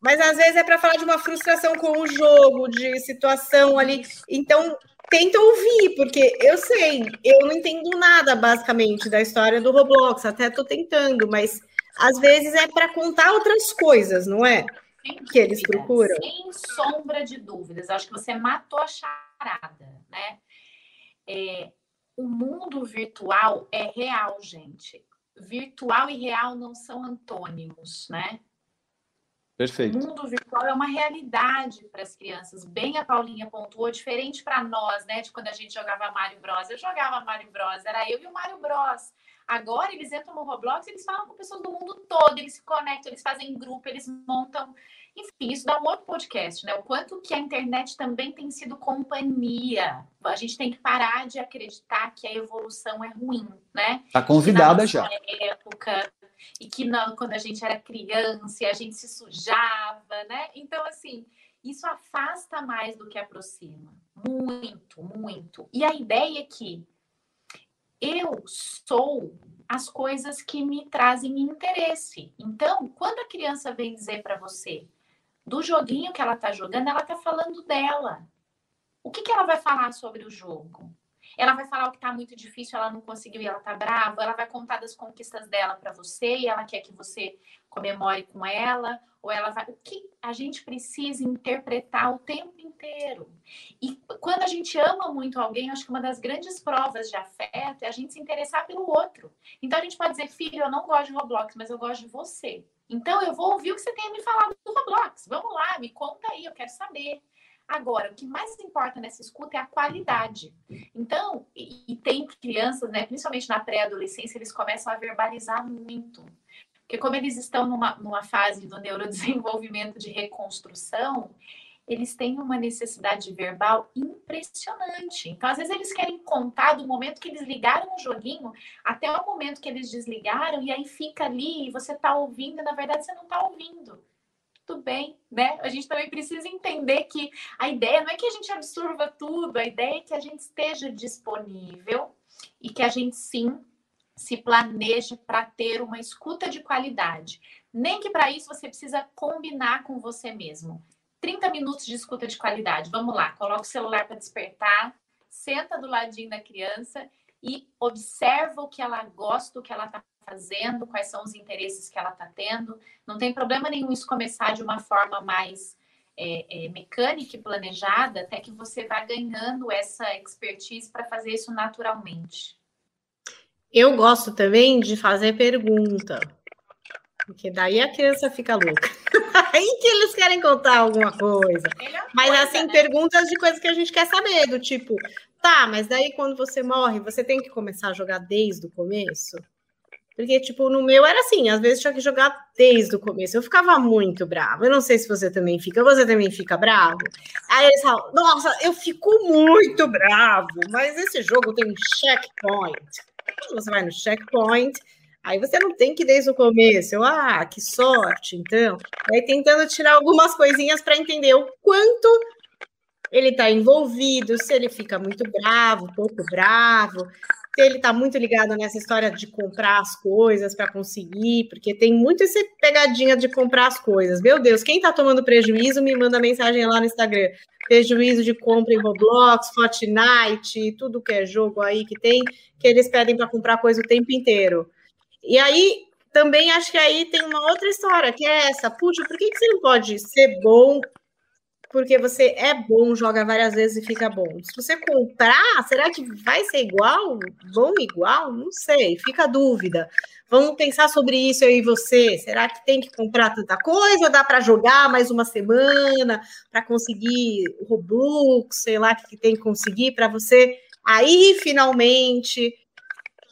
Mas às vezes é para falar de uma frustração com o jogo, de situação ali. Então, tenta ouvir, porque eu sei, eu não entendo nada, basicamente, da história do Roblox, até estou tentando, mas às vezes é para contar outras coisas, não é? Sem que eles procuram. Sem sombra de dúvidas, acho que você matou a charada, né? É, o mundo virtual é real, gente. Virtual e real não são antônimos, né? Perfeito. O mundo virtual é uma realidade para as crianças. Bem a Paulinha pontuou, diferente para nós, né? De quando a gente jogava Mario Bros. Eu jogava Mario Bros. Era eu e o Mario Bros. Agora eles entram no Roblox, eles falam com pessoas do mundo todo, eles se conectam, eles fazem grupo, eles montam. Enfim, isso dá um outro podcast, né? O quanto que a internet também tem sido companhia. A gente tem que parar de acreditar que a evolução é ruim, né? Tá convidada já. Época, e que não, quando a gente era criança a gente se sujava, né? Então, assim, isso afasta mais do que aproxima. Muito, muito. E a ideia é que eu sou as coisas que me trazem interesse. Então, quando a criança vem dizer para você do joguinho que ela está jogando, ela está falando dela. O que, que ela vai falar sobre o jogo? Ela vai falar o que está muito difícil, ela não conseguiu e ela está brava. Ela vai contar das conquistas dela para você e ela quer que você comemore com ela. Ou ela vai. O que a gente precisa interpretar o tempo inteiro. E quando a gente ama muito alguém, acho que uma das grandes provas de afeto é a gente se interessar pelo outro. Então a gente pode dizer, filho, eu não gosto de Roblox, mas eu gosto de você. Então eu vou ouvir o que você tem a me falar do Roblox. Vamos lá, me conta aí, eu quero saber. Agora, o que mais importa nessa escuta é a qualidade. Então, e, e tem crianças, né, principalmente na pré-adolescência, eles começam a verbalizar muito. Porque como eles estão numa, numa fase do neurodesenvolvimento de reconstrução, eles têm uma necessidade verbal impressionante. Então, às vezes, eles querem contar do momento que eles ligaram o joguinho até o momento que eles desligaram, e aí fica ali, e você está ouvindo, e na verdade você não está ouvindo tudo bem, né? A gente também precisa entender que a ideia não é que a gente absorva tudo, a ideia é que a gente esteja disponível e que a gente sim se planeje para ter uma escuta de qualidade. Nem que para isso você precisa combinar com você mesmo. 30 minutos de escuta de qualidade. Vamos lá, coloca o celular para despertar, senta do ladinho da criança e observa o que ela gosta, o que ela está fazendo, quais são os interesses que ela está tendo. Não tem problema nenhum isso começar de uma forma mais é, é, mecânica e planejada, até que você vá ganhando essa expertise para fazer isso naturalmente. Eu gosto também de fazer pergunta, porque daí a criança fica louca. Aí que eles querem contar alguma coisa. Mas coisa, assim, né? perguntas de coisas que a gente quer saber, do tipo, tá, mas daí quando você morre, você tem que começar a jogar desde o começo? Porque, tipo, no meu era assim, às vezes tinha que jogar desde o começo. Eu ficava muito bravo. Eu não sei se você também fica. Você também fica bravo? Aí eles falam, nossa, eu fico muito bravo, mas esse jogo tem checkpoint. Você vai no checkpoint, aí você não tem que ir desde o começo. Eu, ah, que sorte, então. Aí tentando tirar algumas coisinhas para entender o quanto ele está envolvido, se ele fica muito bravo, pouco bravo, ele está muito ligado nessa história de comprar as coisas para conseguir, porque tem muito essa pegadinha de comprar as coisas. Meu Deus, quem está tomando prejuízo me manda mensagem lá no Instagram. Prejuízo de compra em Roblox, Fortnite, tudo que é jogo aí que tem, que eles pedem para comprar coisa o tempo inteiro. E aí, também acho que aí tem uma outra história, que é essa. Puxa, por que, que você não pode ser bom porque você é bom, joga várias vezes e fica bom. Se você comprar, será que vai ser igual? Bom igual? Não sei, fica a dúvida. Vamos pensar sobre isso aí você. Será que tem que comprar tanta coisa dá para jogar mais uma semana para conseguir Roblox, sei lá o que tem que conseguir para você aí finalmente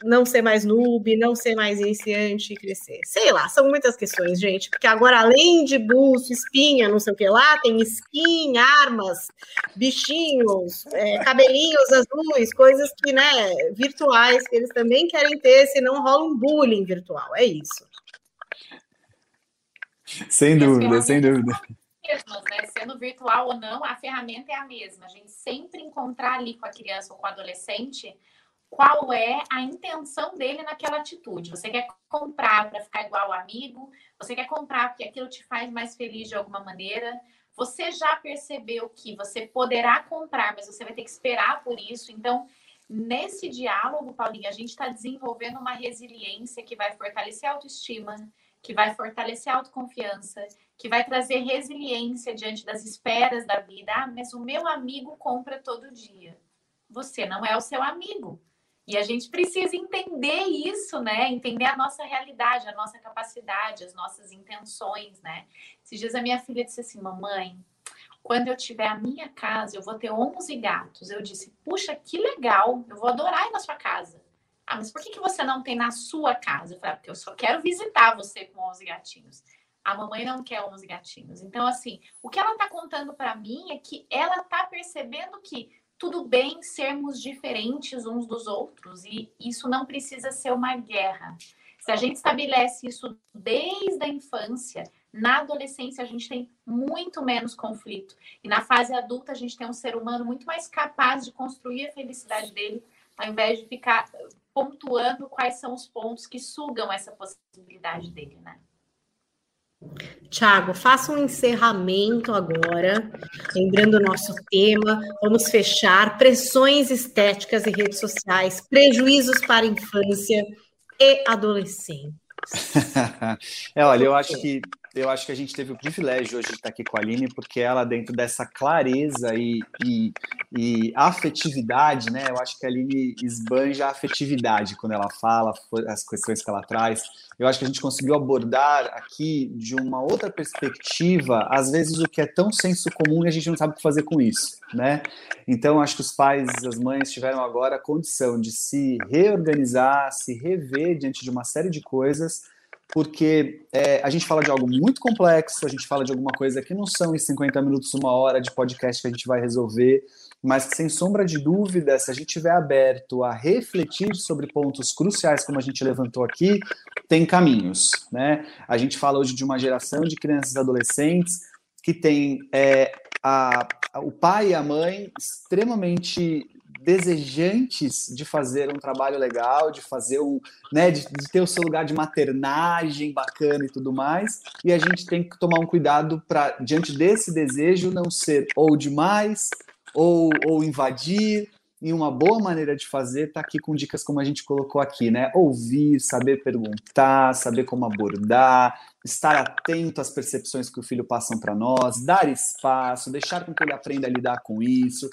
não ser mais noob, não ser mais iniciante e crescer. Sei lá, são muitas questões, gente, porque agora além de buço, espinha, não sei o que lá, tem skin, armas, bichinhos, é, cabelinhos azuis, coisas que, né, virtuais, que eles também querem ter, senão rola um bullying virtual, é isso. Sem dúvida, sem dúvida. Mesmas, né? Sendo virtual ou não, a ferramenta é a mesma. A gente sempre encontrar ali com a criança ou com o adolescente qual é a intenção dele naquela atitude. Você quer comprar para ficar igual amigo? Você quer comprar porque aquilo te faz mais feliz de alguma maneira? Você já percebeu que você poderá comprar, mas você vai ter que esperar por isso? Então, nesse diálogo, Paulinha, a gente está desenvolvendo uma resiliência que vai fortalecer a autoestima, que vai fortalecer a autoconfiança, que vai trazer resiliência diante das esperas da vida. Ah, mas o meu amigo compra todo dia. Você não é o seu amigo. E a gente precisa entender isso, né? Entender a nossa realidade, a nossa capacidade, as nossas intenções, né? Esses dias a minha filha disse assim: Mamãe, quando eu tiver a minha casa, eu vou ter 11 gatos. Eu disse: Puxa, que legal, eu vou adorar ir na sua casa. Ah, mas por que, que você não tem na sua casa? Eu falei: ah, Porque eu só quero visitar você com 11 gatinhos. A mamãe não quer 11 gatinhos. Então, assim, o que ela tá contando para mim é que ela tá percebendo que tudo bem sermos diferentes uns dos outros e isso não precisa ser uma guerra. Se a gente estabelece isso desde a infância, Na adolescência, a gente tem muito menos conflito. E na fase adulta, a gente tem um ser humano muito mais capaz de construir a felicidade dele, ao invés de ficar pontuando quais são os pontos que sugam essa possibilidade dele, né? Tiago, faça um encerramento agora, lembrando o nosso tema. Vamos fechar pressões estéticas e redes sociais, prejuízos para a infância e adolescente. é, olha, eu acho que eu acho que a gente teve o privilégio hoje de estar aqui com a Aline, porque ela, dentro dessa clareza e, e, e afetividade, né? Eu acho que a Aline esbanja a afetividade quando ela fala, as questões que ela traz. Eu acho que a gente conseguiu abordar aqui de uma outra perspectiva, às vezes o que é tão senso comum e a gente não sabe o que fazer com isso, né? Então, acho que os pais e as mães tiveram agora a condição de se reorganizar, se rever diante de uma série de coisas porque é, a gente fala de algo muito complexo, a gente fala de alguma coisa que não são em 50 minutos, uma hora de podcast que a gente vai resolver, mas que, sem sombra de dúvida, se a gente estiver aberto a refletir sobre pontos cruciais, como a gente levantou aqui, tem caminhos. Né? A gente fala hoje de uma geração de crianças e adolescentes que tem é, a, o pai e a mãe extremamente desejantes de fazer um trabalho legal, de fazer um, né, de, de, ter o seu lugar de maternagem bacana e tudo mais, e a gente tem que tomar um cuidado para diante desse desejo não ser ou demais ou, ou invadir. E uma boa maneira de fazer tá aqui com dicas como a gente colocou aqui, né? Ouvir, saber perguntar, saber como abordar, estar atento às percepções que o filho passam para nós, dar espaço, deixar com que ele aprenda a lidar com isso,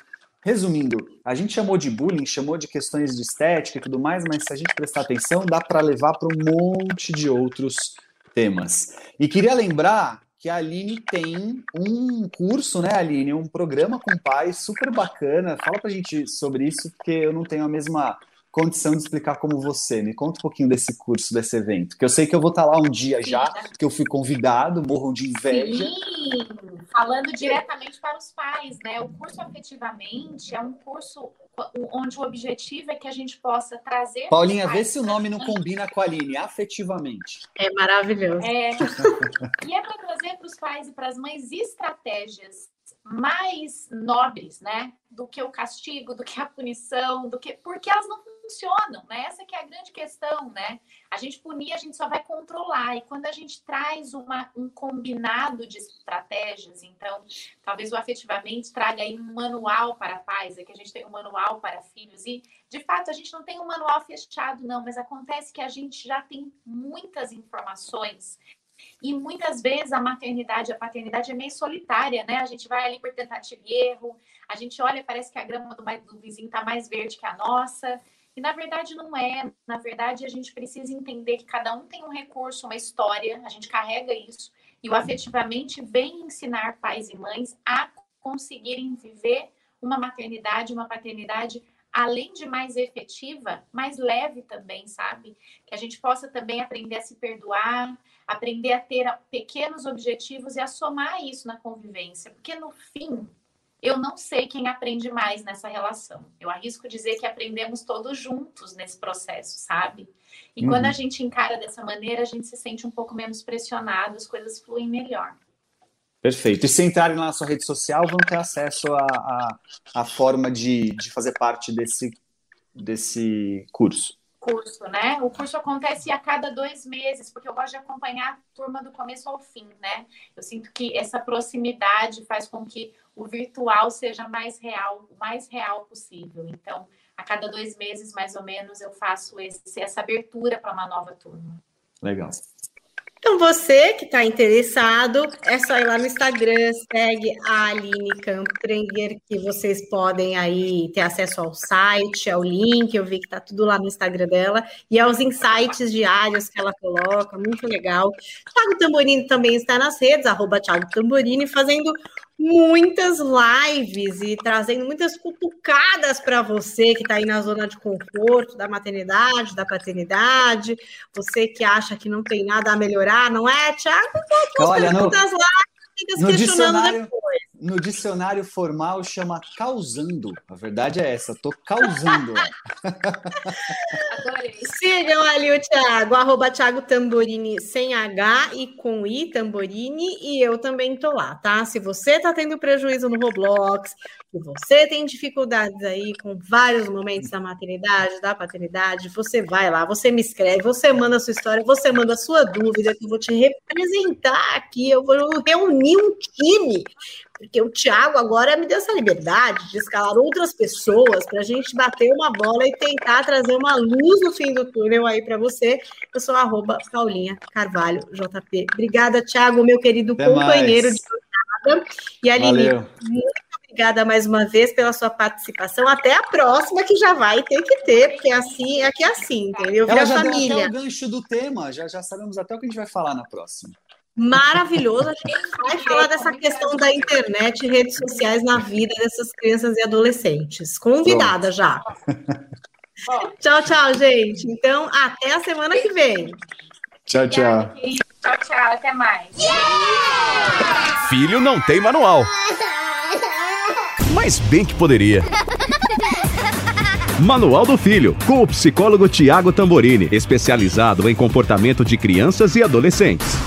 Resumindo, a gente chamou de bullying, chamou de questões de estética e tudo mais, mas se a gente prestar atenção, dá para levar para um monte de outros temas. E queria lembrar que a Aline tem um curso, né, Aline? Um programa com pais super bacana. Fala para a gente sobre isso, porque eu não tenho a mesma condição de explicar como você. Me conta um pouquinho desse curso, desse evento, que eu sei que eu vou estar lá um dia Sim, já, que eu fui convidado, morram de inveja. Sim, falando diretamente para os pais, né? O curso Afetivamente é um curso onde o objetivo é que a gente possa trazer. Paulinha, vê se o nome não combina com a Aline, afetivamente. É maravilhoso. É, e é para trazer para os pais e para as mães estratégias mais nobres, né? Do que o castigo, do que a punição, do que. Porque elas não funcionam, né? Essa que é a grande questão, né? A gente punir, a gente só vai controlar. E quando a gente traz uma, um combinado de estratégias, então, talvez o afetivamente traga aí um manual para pais, é que a gente tem um manual para filhos. E, de fato, a gente não tem um manual fechado, não, mas acontece que a gente já tem muitas informações e muitas vezes a maternidade, a paternidade é meio solitária, né? A gente vai ali por tentativa e erro, a gente olha, parece que a grama do, do vizinho está mais verde que a nossa. E na verdade não é. Na verdade, a gente precisa entender que cada um tem um recurso, uma história, a gente carrega isso. E o afetivamente vem ensinar pais e mães a conseguirem viver uma maternidade, uma paternidade além de mais efetiva, mais leve também, sabe? Que a gente possa também aprender a se perdoar, aprender a ter pequenos objetivos e a somar isso na convivência, porque no fim eu não sei quem aprende mais nessa relação. Eu arrisco dizer que aprendemos todos juntos nesse processo, sabe? E uhum. quando a gente encara dessa maneira, a gente se sente um pouco menos pressionado, as coisas fluem melhor. Perfeito. E se entrarem na sua rede social, vão ter acesso à a, a, a, forma de, de fazer parte desse, desse curso curso, né? O curso acontece a cada dois meses, porque eu gosto de acompanhar a turma do começo ao fim, né? Eu sinto que essa proximidade faz com que o virtual seja mais real, o mais real possível. Então, a cada dois meses, mais ou menos, eu faço esse, essa abertura para uma nova turma. Legal. Então, você que está interessado, é só ir lá no Instagram, segue a Aline Kamprenger, que vocês podem aí ter acesso ao site, ao link, eu vi que está tudo lá no Instagram dela, e aos insights diários que ela coloca, muito legal. Thiago Tamborini também está nas redes, arroba Thiago Tamborini, fazendo muitas lives e trazendo muitas cutucadas para você que está aí na zona de conforto da maternidade, da paternidade, você que acha que não tem nada a melhorar, não é, Tiago? Olha, no, das lives, no dicionário, depois. No dicionário formal chama causando. A verdade é essa, tô causando. Sigam ali o Thiago, arroba Thiago Tamborini sem H e com I, Tamborini, e eu também tô lá, tá? Se você tá tendo prejuízo no Roblox, se você tem dificuldades aí com vários momentos da maternidade, da paternidade, você vai lá, você me escreve, você manda a sua história, você manda a sua dúvida, que eu vou te representar aqui, eu vou reunir um time porque o Thiago agora me deu essa liberdade de escalar outras pessoas para a gente bater uma bola e tentar trazer uma luz no fim do túnel aí para você. Eu sou arroba Paulinha Carvalho JP. Obrigada, Thiago, meu querido Até companheiro mais. de jornada. E Aline, Valeu. muito obrigada mais uma vez pela sua participação. Até a próxima, que já vai ter que ter, porque assim, aqui é assim, entendeu? Vira Ela já deu família. até o gancho do tema, já, já sabemos até o que a gente vai falar na próxima. Maravilhoso. A gente vai falar dessa questão da internet e redes sociais na vida dessas crianças e adolescentes. Convidada já. Tchau, tchau, gente. Então, até a semana que vem. Tchau, tchau. Tchau, tchau. Até mais. Filho não tem manual. Mas bem que poderia. Manual do Filho, com o psicólogo Tiago Tamborini, especializado em comportamento de crianças e adolescentes.